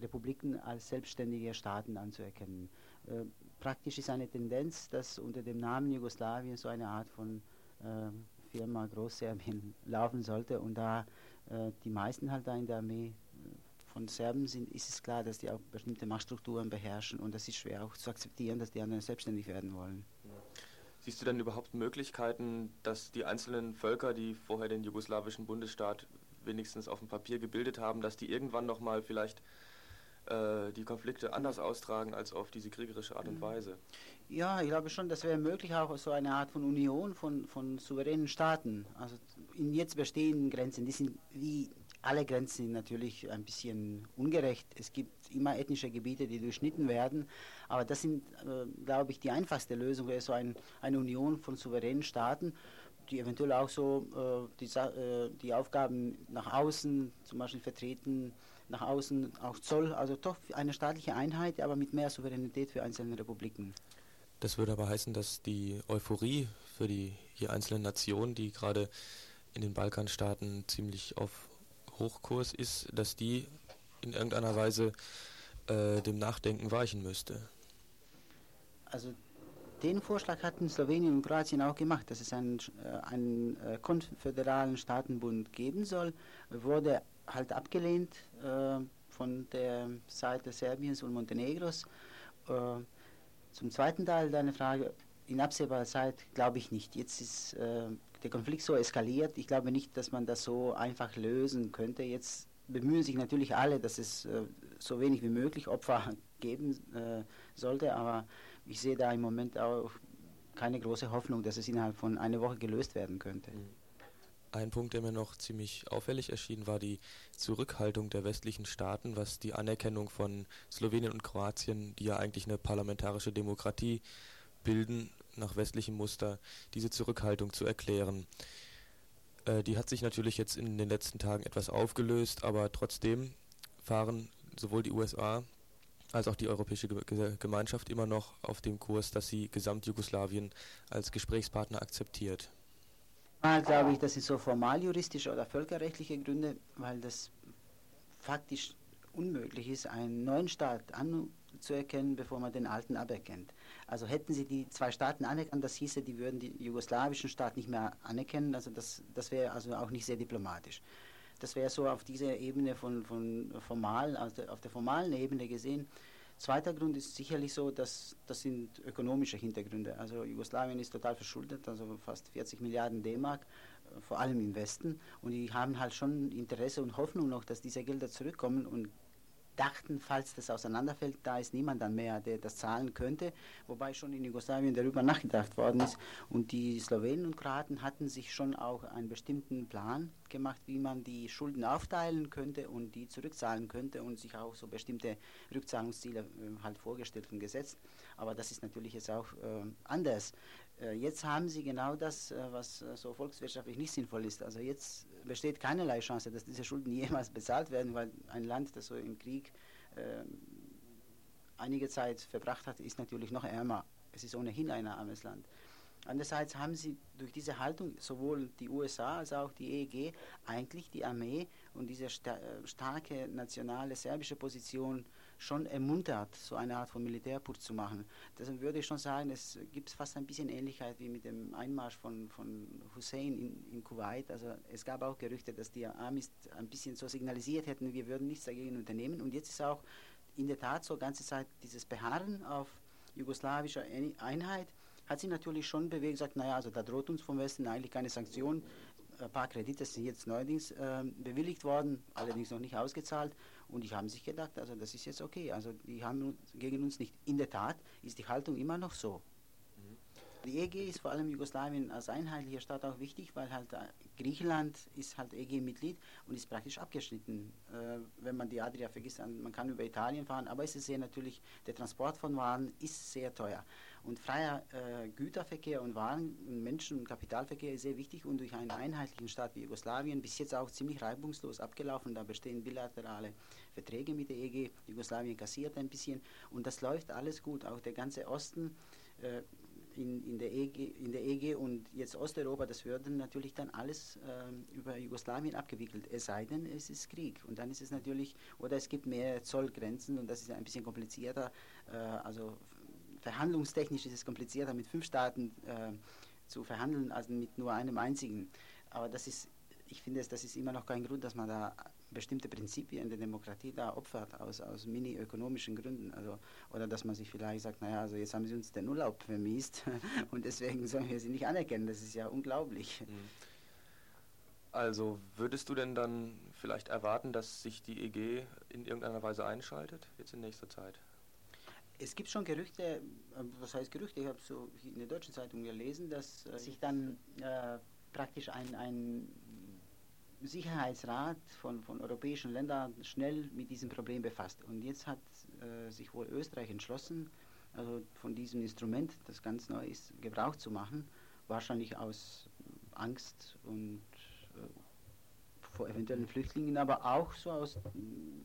Speaker 9: Republiken als selbstständige Staaten anzuerkennen. Äh, praktisch ist eine Tendenz, dass unter dem Namen Jugoslawien so eine Art von äh, Firma Großserbien <laughs> laufen sollte und da äh, die meisten halt da in der Armee von Serben sind, ist es klar, dass die auch bestimmte Machtstrukturen beherrschen und das ist schwer auch zu akzeptieren, dass die anderen selbstständig werden wollen.
Speaker 3: Siehst du denn überhaupt Möglichkeiten, dass die einzelnen Völker, die vorher den jugoslawischen Bundesstaat wenigstens auf dem Papier gebildet haben, dass die irgendwann nochmal vielleicht äh, die Konflikte anders austragen als auf diese kriegerische Art und
Speaker 9: Mhm.
Speaker 3: Weise.
Speaker 9: Ja, ich glaube schon, das wäre möglich, auch so eine Art von Union von, von souveränen Staaten. Also in jetzt bestehenden Grenzen, die sind wie alle Grenzen natürlich ein bisschen ungerecht. Es gibt immer ethnische Gebiete, die durchschnitten werden, aber das sind, äh, glaube ich, die einfachste Lösung wäre so ein, eine Union von souveränen Staaten, die eventuell auch so äh, die, äh, die Aufgaben nach außen zum Beispiel vertreten, nach außen auch Zoll, also doch eine staatliche Einheit, aber mit mehr Souveränität für einzelne Republiken.
Speaker 3: Das würde aber heißen, dass die Euphorie für die hier einzelnen Nationen, die gerade in den Balkanstaaten ziemlich auf Hochkurs ist, dass die in irgendeiner Weise äh, dem Nachdenken weichen müsste.
Speaker 9: Also den Vorschlag hatten Slowenien und Kroatien auch gemacht, dass es einen, äh, einen äh, konföderalen Staatenbund geben soll, wurde halt abgelehnt äh, von der Seite Serbiens und Montenegros. Äh, zum zweiten Teil deiner Frage, in absehbarer Zeit glaube ich nicht. Jetzt ist äh, der Konflikt so eskaliert. Ich glaube nicht, dass man das so einfach lösen könnte. Jetzt bemühen sich natürlich alle, dass es äh, so wenig wie möglich Opfer <laughs> geben äh, sollte, aber ich sehe da im Moment auch keine große Hoffnung, dass es innerhalb von einer Woche gelöst werden könnte.
Speaker 3: Ein Punkt, der mir noch ziemlich auffällig erschien, war die Zurückhaltung der westlichen Staaten, was die Anerkennung von Slowenien und Kroatien, die ja eigentlich eine parlamentarische Demokratie bilden, nach westlichem Muster, diese Zurückhaltung zu erklären. Äh, die hat sich natürlich jetzt in den letzten Tagen etwas aufgelöst, aber trotzdem fahren sowohl die USA als auch die Europäische Ge- Ge- Gemeinschaft immer noch auf dem Kurs, dass sie Gesamtjugoslawien als Gesprächspartner akzeptiert.
Speaker 9: Mal glaube ich, das sind so formaljuristische oder völkerrechtliche Gründe, weil das faktisch unmöglich ist, einen neuen Staat anzuerkennen, bevor man den alten aberkennt. Also hätten sie die zwei Staaten anerkannt, das hieße, die würden den jugoslawischen Staat nicht mehr anerkennen, also das, das wäre also auch nicht sehr diplomatisch. Das wäre so auf dieser Ebene von, von formal, also auf der formalen Ebene gesehen. Zweiter Grund ist sicherlich so, dass das sind ökonomische Hintergründe. Also Jugoslawien ist total verschuldet, also fast 40 Milliarden D-Mark, vor allem im Westen. Und die haben halt schon Interesse und Hoffnung noch, dass diese Gelder zurückkommen und dachten, falls das auseinanderfällt, da ist niemand dann mehr, der das zahlen könnte. Wobei schon in Jugoslawien darüber nachgedacht worden ist. Und die Slowenen und Kroaten hatten sich schon auch einen bestimmten Plan gemacht, wie man die Schulden aufteilen könnte und die zurückzahlen könnte und sich auch so bestimmte Rückzahlungsziele äh, halt vorgestellt und gesetzt. Aber das ist natürlich jetzt auch äh, anders. Äh, jetzt haben sie genau das, äh, was äh, so volkswirtschaftlich nicht sinnvoll ist. Also jetzt besteht keinerlei Chance, dass diese Schulden <laughs> jemals bezahlt werden, weil ein Land, das so im Krieg äh, einige Zeit verbracht hat, ist natürlich noch ärmer. Es ist ohnehin ein armes Land. Andererseits haben sie durch diese Haltung sowohl die USA als auch die EEG eigentlich die Armee und diese sta starke nationale serbische Position schon ermuntert, so eine Art von Militärputsch zu machen. Deshalb würde ich schon sagen, es gibt fast ein bisschen Ähnlichkeit wie mit dem Einmarsch von, von Hussein in, in Kuwait. Also es gab auch Gerüchte, dass die Amis ein bisschen so signalisiert hätten, wir würden nichts dagegen unternehmen. Und jetzt ist auch in der Tat so ganze Zeit dieses Beharren auf jugoslawischer Einheit hat sich natürlich schon bewegt, gesagt, naja, also da droht uns vom Westen eigentlich keine Sanktion. Ein paar Kredite sind jetzt neuerdings äh, bewilligt worden, allerdings noch nicht ausgezahlt. Und die haben sich gedacht, also das ist jetzt okay. Also die haben gegen uns nicht. In der Tat ist die Haltung immer noch so. Die EG ist vor allem Jugoslawien als einheitlicher Staat auch wichtig, weil halt äh, Griechenland ist halt EG-Mitglied und ist praktisch abgeschnitten. Äh, wenn man die Adria vergisst, man kann über Italien fahren, aber es ist sehr natürlich, der Transport von Waren ist sehr teuer. Und freier äh, Güterverkehr und Waren, Menschen- und Kapitalverkehr ist sehr wichtig und durch einen einheitlichen Staat wie Jugoslawien bis jetzt auch ziemlich reibungslos abgelaufen. Da bestehen bilaterale Verträge mit der EG. Jugoslawien kassiert ein bisschen und das läuft alles gut. Auch der ganze Osten äh, in, in, der EG, in der EG und jetzt Osteuropa, das würde natürlich dann alles äh, über Jugoslawien abgewickelt, es sei denn, es ist Krieg. Und dann ist es natürlich, oder es gibt mehr Zollgrenzen und das ist ein bisschen komplizierter. Äh, also verhandlungstechnisch ist es komplizierter, mit fünf Staaten äh, zu verhandeln, als mit nur einem einzigen. Aber das ist, ich finde, das ist immer noch kein Grund, dass man da bestimmte Prinzipien der Demokratie da opfert, aus, aus mini-ökonomischen Gründen. Also, oder dass man sich vielleicht sagt, naja, also jetzt haben sie uns den Urlaub vermiest <laughs> und deswegen sollen wir sie nicht anerkennen. Das ist ja unglaublich.
Speaker 3: Also würdest du denn dann vielleicht erwarten, dass sich die EG in irgendeiner Weise einschaltet, jetzt in nächster Zeit?
Speaker 9: Es gibt schon Gerüchte, äh, was heißt Gerüchte? Ich habe so in der deutschen Zeitung gelesen, dass äh, sich dann äh, praktisch ein, ein Sicherheitsrat von, von europäischen Ländern schnell mit diesem Problem befasst. Und jetzt hat äh, sich wohl Österreich entschlossen, also von diesem Instrument, das ganz neu ist, Gebrauch zu machen, wahrscheinlich aus Angst und vor eventuellen Flüchtlingen, aber auch so aus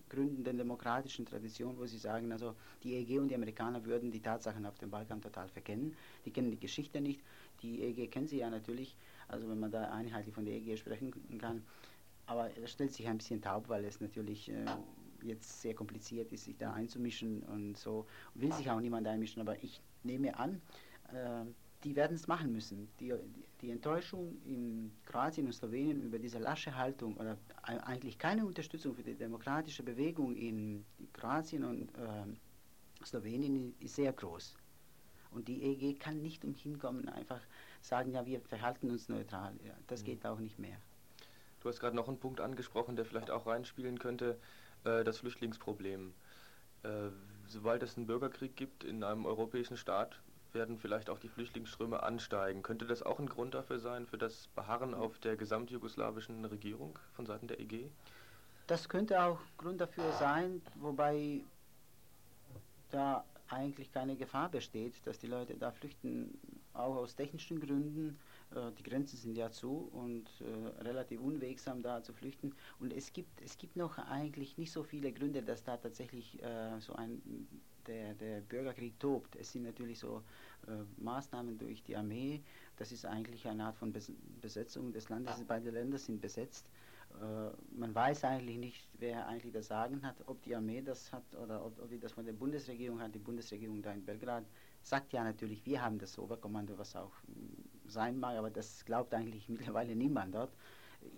Speaker 9: Gründen der demokratischen Tradition, wo sie sagen, also die EG und die Amerikaner würden die Tatsachen auf dem Balkan total verkennen, die kennen die Geschichte nicht, die EG kennen sie ja natürlich, also wenn man da einheitlich von der EG sprechen kann, aber es stellt sich ein bisschen taub, weil es natürlich äh, jetzt sehr kompliziert ist, sich da einzumischen und so. Will sich auch niemand einmischen, aber ich nehme an, äh, die werden es machen müssen. Die, die, Enttäuschung in Kroatien und Slowenien über diese lasche Haltung oder eigentlich keine Unterstützung für die demokratische Bewegung in Kroatien und äh, Slowenien ist sehr groß. Und die EG kann nicht umhin kommen, einfach sagen, ja, wir verhalten uns neutral. Ja, das mhm. geht auch nicht mehr.
Speaker 3: Du hast gerade noch einen Punkt angesprochen, der vielleicht auch reinspielen könnte, äh, das Flüchtlingsproblem. Äh, sobald es einen Bürgerkrieg gibt in einem europäischen Staat, werden vielleicht auch die Flüchtlingsströme ansteigen. Könnte das auch ein Grund dafür sein, für das Beharren auf der gesamtjugoslawischen Regierung von Seiten der EG?
Speaker 9: Das könnte auch Grund dafür sein, wobei da eigentlich keine Gefahr besteht, dass die Leute da flüchten, auch aus technischen Gründen. Äh, die Grenzen sind ja zu und äh, relativ unwegsam da zu flüchten. Und es gibt, es gibt noch eigentlich nicht so viele Gründe, dass da tatsächlich äh, so ein der, der Bürgerkrieg tobt. Es sind natürlich so äh, Maßnahmen durch die Armee. Das ist eigentlich eine Art von Besetzung des Landes. Beide Länder sind besetzt. Äh, man weiß eigentlich nicht, wer eigentlich das Sagen hat, ob die Armee das hat oder ob, ob die das von der Bundesregierung hat. Die Bundesregierung da in Belgrad sagt ja natürlich, wir haben das Oberkommando, was auch sein mag, aber das glaubt eigentlich <laughs> mittlerweile niemand dort.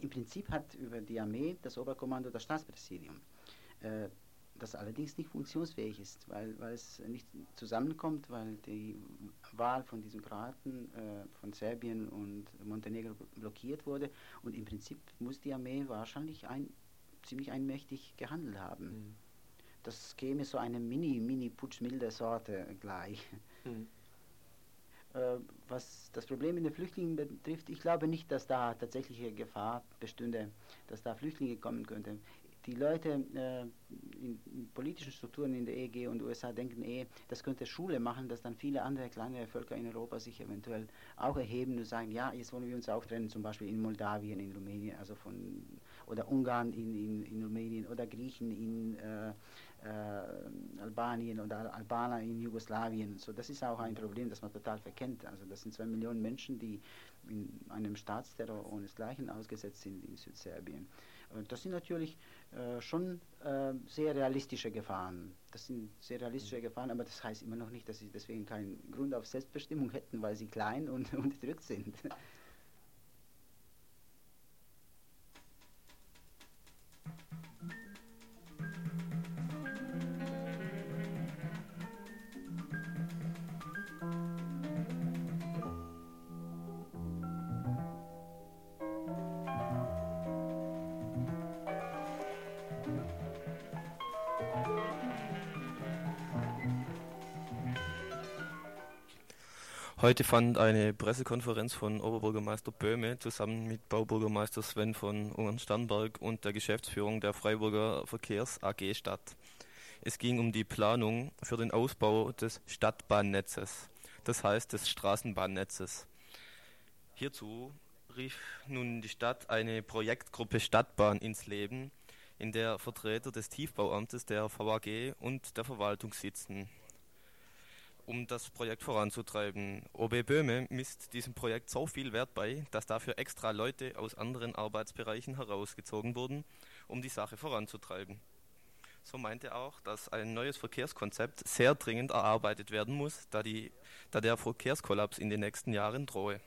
Speaker 9: Im Prinzip hat über die Armee das Oberkommando das Staatspräsidium, äh, das allerdings nicht funktionsfähig ist, weil, weil es nicht zusammenkommt, weil die Wahl von diesen Kroaten äh, von Serbien und Montenegro blockiert wurde und im Prinzip muss die Armee wahrscheinlich ein, ziemlich einmächtig gehandelt haben. Mhm. Das käme so eine Mini-Mini-Putsch milde Sorte gleich. Mhm. Äh, was das Problem in den Flüchtlingen betrifft, ich glaube nicht, dass da tatsächliche Gefahr bestünde, dass da Flüchtlinge kommen könnten. Die Leute äh, in, in, politischen Strukturen in der EG und USA denken eh, das könnte Schule machen, dass dann viele andere kleine Völker in Europa sich eventuell auch erheben und sagen, ja, jetzt wollen wir uns auch trennen, zum Beispiel in Moldawien, in Rumänien, also von oder Ungarn in, in, in Rumänien oder Griechen in äh, äh, Albanien oder Albaner in Jugoslawien. So, das ist auch ein Problem, das man total verkennt. Also das sind zwei Millionen Menschen, die in einem Staatsterror ohnesgleichen ausgesetzt sind in Südserbien. Das sind natürlich äh, schon äh, sehr realistische Gefahren. Das sind sehr realistische Gefahren, aber das heißt immer noch nicht, dass sie deswegen keinen Grund auf Selbstbestimmung hätten, weil sie klein und <laughs> unterdrückt sind.
Speaker 4: Heute fand eine Pressekonferenz von Oberbürgermeister Böhme zusammen mit Baubürgermeister Sven von Ungern-Sternberg und der Geschäftsführung der Freiburger Verkehrs AG statt. Es ging um die Planung für den Ausbau des Stadtbahnnetzes, das heißt des Straßenbahnnetzes. Hierzu rief nun die Stadt eine Projektgruppe Stadtbahn ins Leben, in der Vertreter des Tiefbauamtes, der VAG und der Verwaltung sitzen um das Projekt voranzutreiben. OB Böhme misst diesem Projekt so viel Wert bei, dass dafür extra Leute aus anderen Arbeitsbereichen herausgezogen wurden, um die Sache voranzutreiben. So meinte er auch, dass ein neues Verkehrskonzept sehr dringend erarbeitet werden muss, da, die, da der Verkehrskollaps in den nächsten Jahren drohe.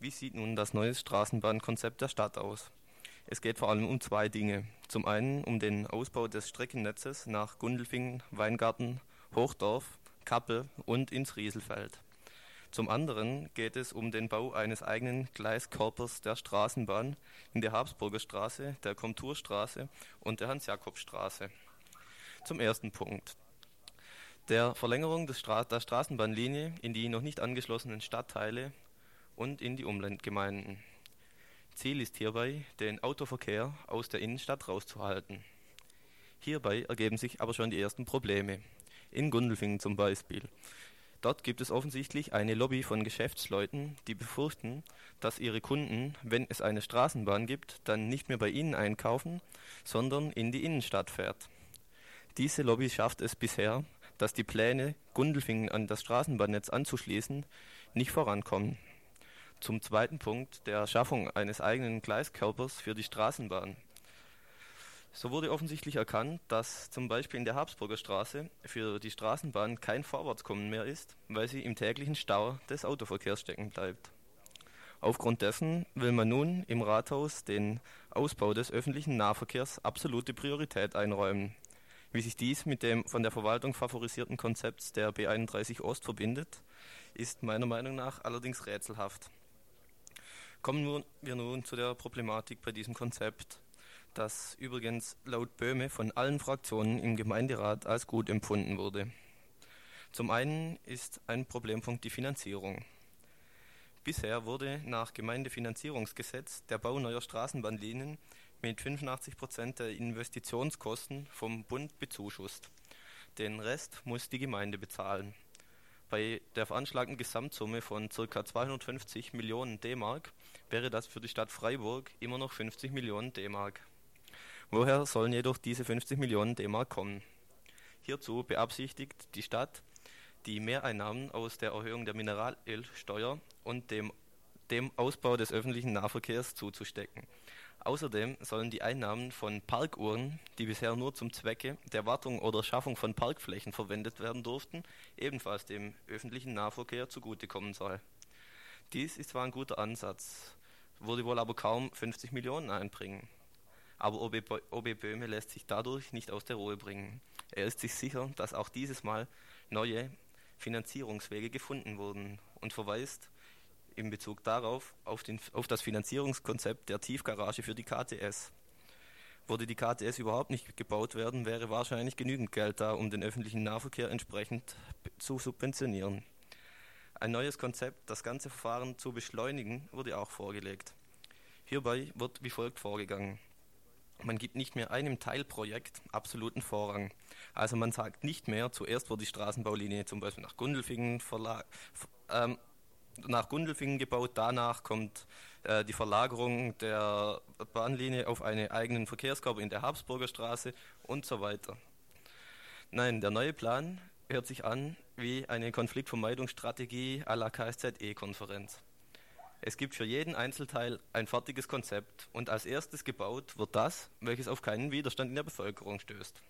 Speaker 4: Wie sieht nun das neue Straßenbahnkonzept der Stadt aus? Es geht vor allem um zwei Dinge. Zum einen um den Ausbau des Streckennetzes nach Gundelfingen, Weingarten, Hochdorf Kappel und ins Rieselfeld. Zum anderen geht es um den Bau eines eigenen Gleiskörpers der Straßenbahn in der Habsburger Straße, der Komturstraße und der Hans-Jakob-Straße. Zum ersten Punkt. Der Verlängerung Stra der Straßenbahnlinie in die noch nicht angeschlossenen Stadtteile und in die Umlandgemeinden. Ziel ist hierbei, den Autoverkehr aus der Innenstadt rauszuhalten. Hierbei ergeben sich aber schon die ersten Probleme. In Gundelfingen zum Beispiel. Dort gibt es offensichtlich eine Lobby von Geschäftsleuten, die befürchten, dass ihre Kunden, wenn es eine Straßenbahn gibt, dann nicht mehr bei ihnen einkaufen, sondern in die Innenstadt fährt. Diese Lobby schafft es bisher, dass die Pläne, Gundelfingen an das Straßenbahnnetz anzuschließen, nicht vorankommen. Zum zweiten Punkt der Schaffung eines eigenen Gleiskörpers für die Straßenbahn. So wurde offensichtlich erkannt, dass zum Beispiel in der Habsburger Straße für die Straßenbahn kein Vorwärtskommen mehr ist, weil sie im täglichen Stau des Autoverkehrs stecken bleibt. Aufgrund dessen will man nun im Rathaus den Ausbau des öffentlichen Nahverkehrs absolute Priorität einräumen. Wie sich dies mit dem von der Verwaltung favorisierten Konzept der B31 Ost verbindet, ist meiner Meinung nach allerdings rätselhaft. Kommen wir nun zu der Problematik bei diesem Konzept, das übrigens laut Böhme von allen Fraktionen im Gemeinderat als gut empfunden wurde. Zum einen ist ein Problempunkt die Finanzierung. Bisher wurde nach Gemeindefinanzierungsgesetz der Bau neuer Straßenbahnlinien mit 85 Prozent der Investitionskosten vom Bund bezuschusst. Den Rest muss die Gemeinde bezahlen. Bei der veranschlagten Gesamtsumme von ca. 250 Millionen D-Mark wäre das für die Stadt Freiburg immer noch 50 Millionen D-Mark. Woher sollen jedoch diese 50 Millionen D-Mark kommen? Hierzu beabsichtigt die Stadt, die Mehreinnahmen aus der Erhöhung der Mineralölsteuer und dem, dem Ausbau des öffentlichen Nahverkehrs zuzustecken. Außerdem sollen die Einnahmen von Parkuhren, die bisher nur zum Zwecke der Wartung oder Schaffung von Parkflächen verwendet werden durften, ebenfalls dem öffentlichen Nahverkehr zugutekommen soll. Dies ist zwar ein guter Ansatz, würde wohl aber kaum 50 Millionen einbringen. Aber OB, Böhme lässt sich dadurch nicht aus der Ruhe bringen. Er ist sich sicher, dass auch dieses Mal neue Finanzierungswege gefunden wurden und verweist in Bezug darauf auf, den, auf das Finanzierungskonzept der Tiefgarage für die KTS. Würde die KTS überhaupt nicht gebaut werden, wäre wahrscheinlich genügend Geld da, um den öffentlichen Nahverkehr entsprechend zu subventionieren. Ein neues Konzept, das ganze Verfahren zu beschleunigen, wurde auch vorgelegt. Hierbei wird wie folgt vorgegangen. Man gibt nicht mehr einem Teilprojekt absoluten Vorrang. Also man sagt nicht mehr, zuerst wird die Straßenbaulinie zum Beispiel nach Gundelfingen ähm, nach Gundelfingen gebaut. Danach kommt äh, die Verlagerung der Bahnlinie auf einen eigenen Verkehrskörper in der Habsburger Straße und so weiter. Nein, der neue Plan hört sich an wie eine Konfliktvermeidungsstrategie à la KSZE-Konferenz. Es gibt für jeden Einzelteil ein fertiges Konzept und als erstes gebaut wird das, welches auf keinen Widerstand in der Bevölkerung stößt.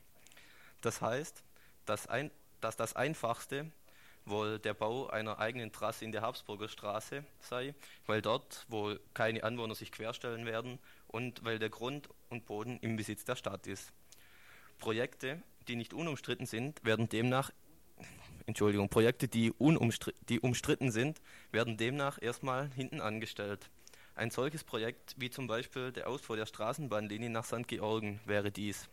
Speaker 4: Das heißt, dass, ein, dass das Einfachste wohl der Bau einer eigenen Trasse in der Habsburger Straße sei, weil dort wohl keine Anwohner sich querstellen werden und weil der Grund und Boden im Besitz der Stadt ist. Projekte, die nicht unumstritten sind, werden demnach Entschuldigung, Projekte, die, die umstritten sind, werden demnach erstmal hinten angestellt. Ein solches Projekt wie zum Beispiel der Ausbau der Straßenbahnlinie nach St. Georgen wäre dies.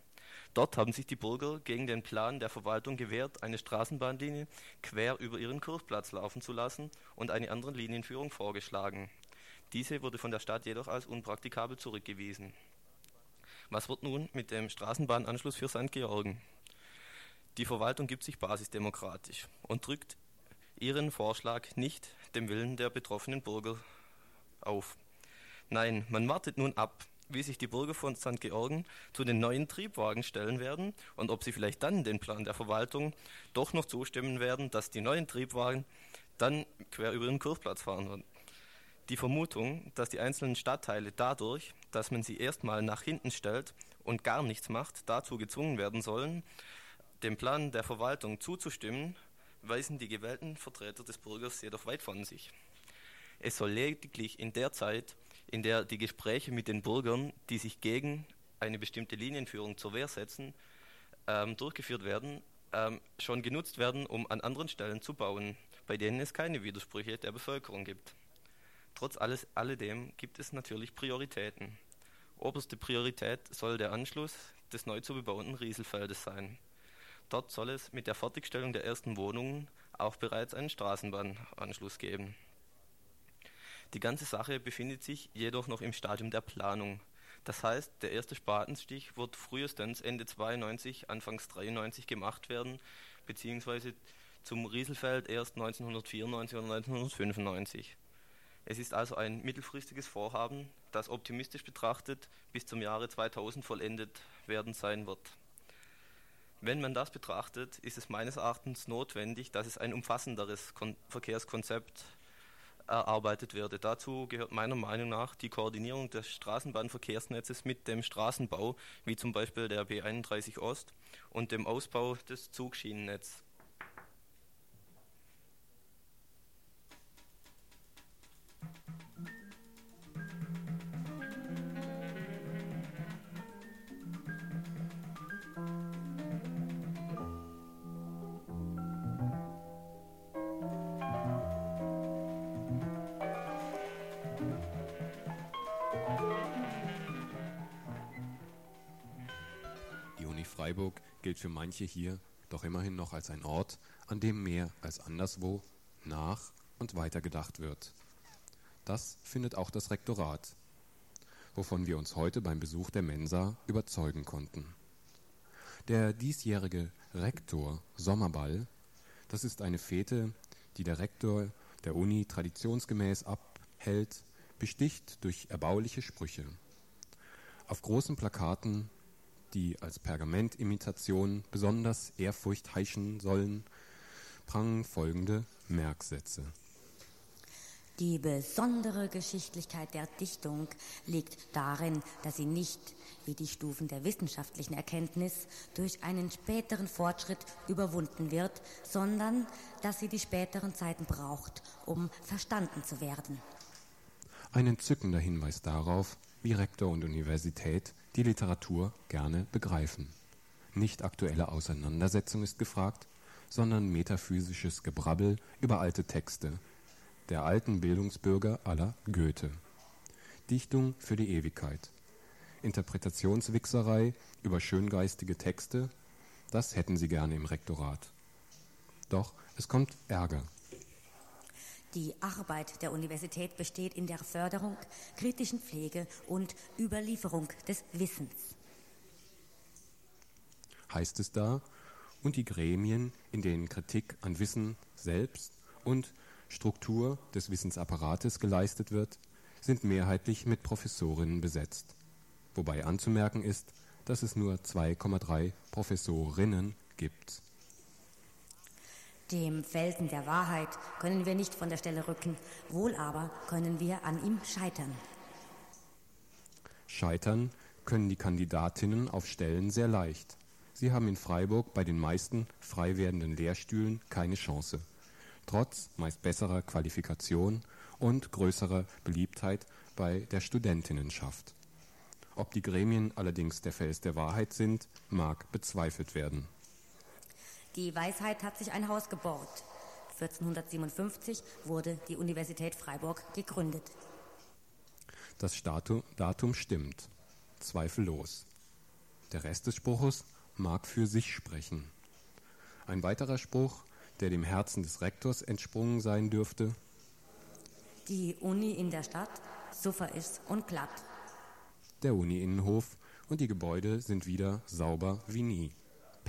Speaker 4: Dort haben sich die Bürger gegen den Plan der Verwaltung gewehrt, eine Straßenbahnlinie quer über ihren Kurfplatz laufen zu lassen und eine andere Linienführung vorgeschlagen. Diese wurde von der Stadt jedoch als unpraktikabel zurückgewiesen. Was wird nun mit dem Straßenbahnanschluss für St. Georgen? Die Verwaltung gibt sich basisdemokratisch und drückt ihren Vorschlag nicht dem Willen der betroffenen Bürger auf. Nein, man wartet nun ab, wie sich die Bürger von St. Georgen zu den neuen Triebwagen stellen werden und ob sie vielleicht dann den Plan der Verwaltung doch noch zustimmen werden, dass die neuen Triebwagen dann quer über den Kurfplatz fahren werden. Die Vermutung, dass die einzelnen Stadtteile dadurch, dass man sie erstmal nach hinten stellt und gar nichts macht, dazu gezwungen werden sollen, dem Plan der Verwaltung zuzustimmen, weisen die gewählten Vertreter des Bürgers jedoch weit von sich. Es soll lediglich in der Zeit in der die Gespräche mit den Bürgern, die sich gegen eine bestimmte Linienführung zur Wehr setzen, ähm, durchgeführt werden, ähm, schon genutzt werden, um an anderen Stellen zu bauen. bei denen es keine Widersprüche der Bevölkerung gibt. Trotz alles, alledem gibt es natürlich Prioritäten. Oberste Priorität soll der Anschluss des neu zu bebauenden Rieselfeldes sein. Dort soll es mit der Fertigstellung der ersten Wohnungen auch bereits einen Straßenbahnanschluss geben. Die ganze Sache befindet sich jedoch noch im Stadium der Planung. Das heißt, der erste Spatenstich wird frühestens Ende 92, Anfangs 93 gemacht werden, beziehungsweise zum Rieselfeld erst 1994 oder 1995. Es ist also ein mittelfristiges Vorhaben, das optimistisch betrachtet bis zum Jahre 2000 vollendet werden sein wird. Wenn man das betrachtet, ist es meines Erachtens notwendig, dass es ein umfassenderes Kon Verkehrskonzept erarbeitet werde. Dazu gehört meiner Meinung nach die Koordinierung des Straßenbahnverkehrsnetzes mit dem Straßenbau, wie zum Beispiel der B31 Ost und dem Ausbau des Zugschienennetzes.
Speaker 2: Gilt für manche hier doch immerhin noch als ein Ort, an dem mehr als anderswo nach und weitergedacht wird. Das findet auch das Rektorat, wovon wir uns heute beim Besuch der Mensa überzeugen konnten. Der diesjährige Rektor Sommerball, das ist eine Fete, die der Rektor der Uni traditionsgemäß abhält, besticht durch erbauliche Sprüche. Auf großen Plakaten die als Pergamentimitation besonders Ehrfurcht heischen sollen, prangen folgende Merksätze.
Speaker 10: Die besondere Geschichtlichkeit der Dichtung liegt darin, dass sie nicht, wie die Stufen der wissenschaftlichen Erkenntnis, durch einen späteren Fortschritt überwunden wird, sondern dass sie die späteren Zeiten braucht, um verstanden zu werden.
Speaker 2: Ein entzückender Hinweis darauf, wie Rektor und Universität die Literatur gerne begreifen. Nicht aktuelle Auseinandersetzung ist gefragt, sondern metaphysisches Gebrabbel über alte Texte, der alten Bildungsbürger aller Goethe. Dichtung für die Ewigkeit. Interpretationswichserei über schöngeistige Texte, das hätten sie gerne im Rektorat. Doch es kommt Ärger.
Speaker 10: Die Arbeit der Universität besteht in der Förderung, kritischen Pflege und Überlieferung des Wissens.
Speaker 2: Heißt es da, und die Gremien, in denen Kritik an Wissen selbst und Struktur des Wissensapparates geleistet wird, sind mehrheitlich mit Professorinnen besetzt. Wobei anzumerken ist, dass es nur 2,3 Professorinnen gibt.
Speaker 10: Dem Felsen der Wahrheit können wir nicht von der Stelle rücken, wohl aber können wir an ihm scheitern.
Speaker 2: Scheitern können die Kandidatinnen auf Stellen sehr leicht. Sie haben in Freiburg bei den meisten frei werdenden Lehrstühlen keine Chance. Trotz meist besserer Qualifikation und größerer Beliebtheit bei der Studentinnenschaft. Ob die Gremien allerdings der Fels der Wahrheit sind, mag bezweifelt werden.
Speaker 10: Die Weisheit hat sich ein Haus gebaut. 1457 wurde die Universität Freiburg gegründet.
Speaker 2: Das Datum, Datum stimmt, zweifellos. Der Rest des Spruches mag für sich sprechen. Ein weiterer Spruch, der dem Herzen des Rektors entsprungen sein dürfte.
Speaker 10: Die Uni in der Stadt, Suffer ist und glatt.
Speaker 2: Der Uni-Innenhof und die Gebäude sind wieder sauber wie nie.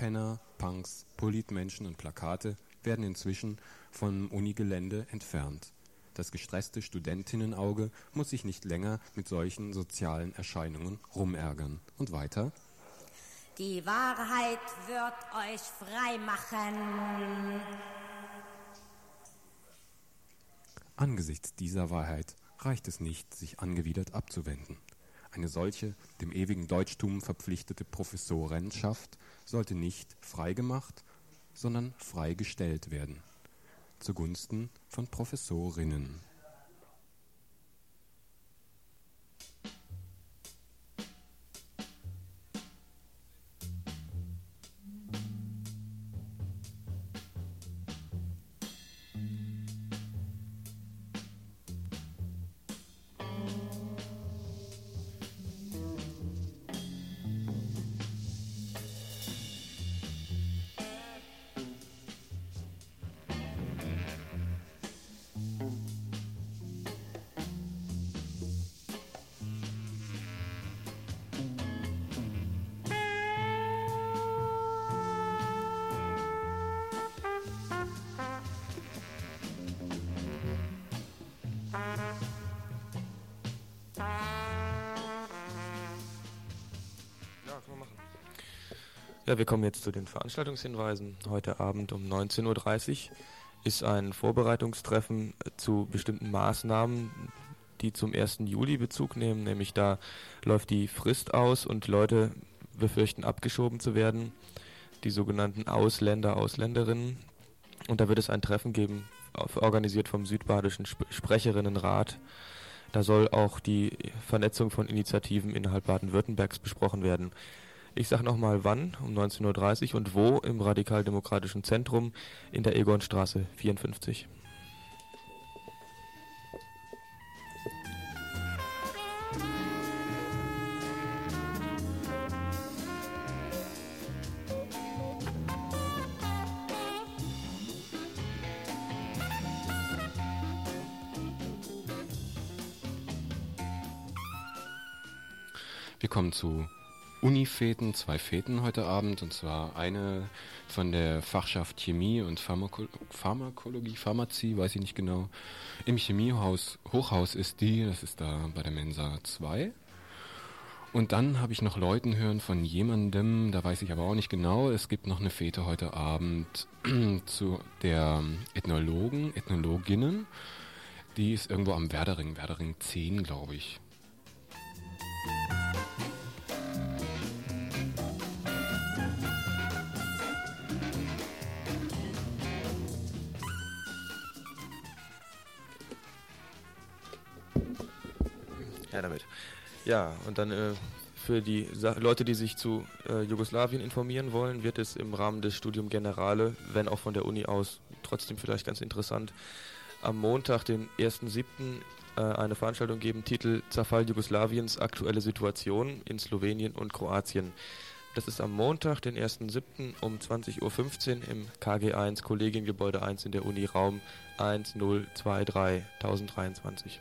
Speaker 2: Penner, Punks, Politmenschen und Plakate werden inzwischen vom Unigelände entfernt. Das gestresste Studentinnenauge muss sich nicht länger mit solchen sozialen Erscheinungen rumärgern. Und weiter?
Speaker 10: Die Wahrheit wird euch frei machen.
Speaker 2: Angesichts dieser Wahrheit reicht es nicht, sich angewidert abzuwenden. Eine solche, dem ewigen Deutschtum verpflichtete Professorenschaft sollte nicht freigemacht, sondern freigestellt werden, zugunsten von Professorinnen.
Speaker 3: Ja, wir kommen jetzt zu den Veranstaltungshinweisen. Heute Abend um 19.30 Uhr ist ein Vorbereitungstreffen zu bestimmten Maßnahmen, die zum 1. Juli Bezug nehmen. Nämlich da läuft die Frist aus und Leute befürchten abgeschoben zu werden. Die sogenannten Ausländer, Ausländerinnen. Und da wird es ein Treffen geben, organisiert vom Südbadischen Sprecherinnenrat. Da soll auch die Vernetzung von Initiativen innerhalb Baden-Württembergs besprochen werden. Ich sage nochmal wann, um 19.30 Uhr und wo? Im Radikaldemokratischen Zentrum in der Egonstraße 54.
Speaker 2: Wir kommen zu Unifäten, zwei Fäten heute Abend, und zwar eine von der Fachschaft Chemie und Pharmako Pharmakologie, Pharmazie, weiß ich nicht genau. Im Chemiehaus Hochhaus ist die, das ist da bei der Mensa 2. Und dann habe ich noch Leuten hören von jemandem, da weiß ich aber auch nicht genau, es gibt noch eine Fete heute Abend <clears throat> zu der Ethnologen, Ethnologinnen. Die ist irgendwo am Werdering, Werdering 10, glaube ich.
Speaker 3: Ja, damit. Ja, und dann äh, für die Sa Leute, die sich zu äh, Jugoslawien informieren wollen, wird es im Rahmen des Studium Generale, wenn auch von der Uni aus, trotzdem vielleicht ganz interessant, am Montag, den 1.7., äh, eine Veranstaltung geben, Titel Zerfall Jugoslawiens, aktuelle Situation in Slowenien und Kroatien. Das ist am Montag, den 1.7. um 20.15 Uhr im KG1 Kollegiengebäude 1 in der Uni Raum 1023 1023.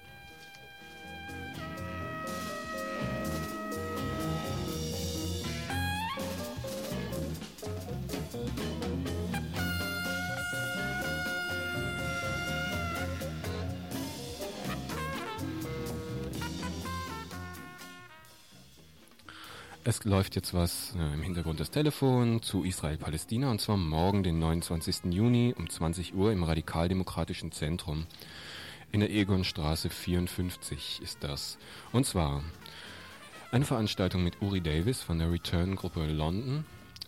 Speaker 2: Es läuft jetzt was äh, im Hintergrund das Telefon zu Israel-Palästina und zwar morgen, den 29. Juni um 20 Uhr im Radikaldemokratischen Zentrum. In der Egonstraße 54 ist das. Und zwar eine Veranstaltung mit Uri Davis von der Return-Gruppe London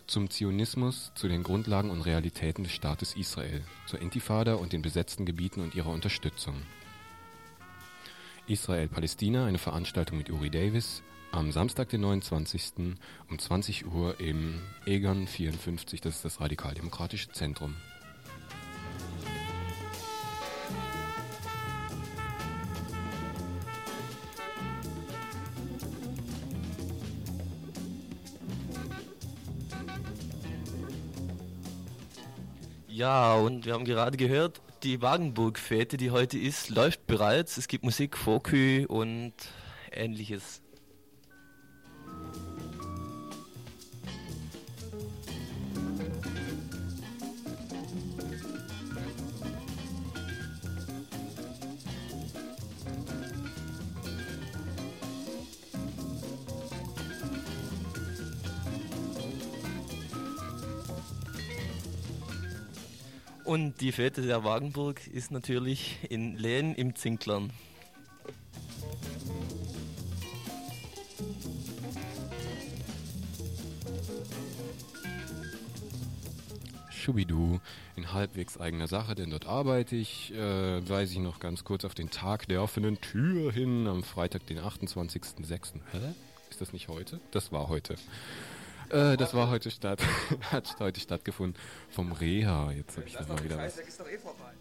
Speaker 2: zum Zionismus, zu den Grundlagen und Realitäten des Staates Israel, zur Intifada und den besetzten Gebieten und ihrer Unterstützung. Israel-Palästina, eine Veranstaltung mit Uri Davis, am Samstag, den 29. um 20 Uhr im Egon 54, das ist das Radikaldemokratische Zentrum.
Speaker 4: Ja, und wir haben gerade gehört, die Wagenburg-Fete, die heute ist, läuft bereits. Es gibt Musik, Fokü und ähnliches. Und die Fete der Wagenburg ist natürlich in Lehn im Zinklern.
Speaker 2: Schubidu in halbwegs eigener Sache, denn dort arbeite ich, äh, weise ich noch ganz kurz auf den Tag der offenen Tür hin, am Freitag, den 28.06. Hä? Ist das nicht heute? Das war heute. Äh, das war heute statt, <laughs> hat heute stattgefunden vom Reha. Jetzt habe ich das mal wieder was.
Speaker 11: ist doch eh vorbei.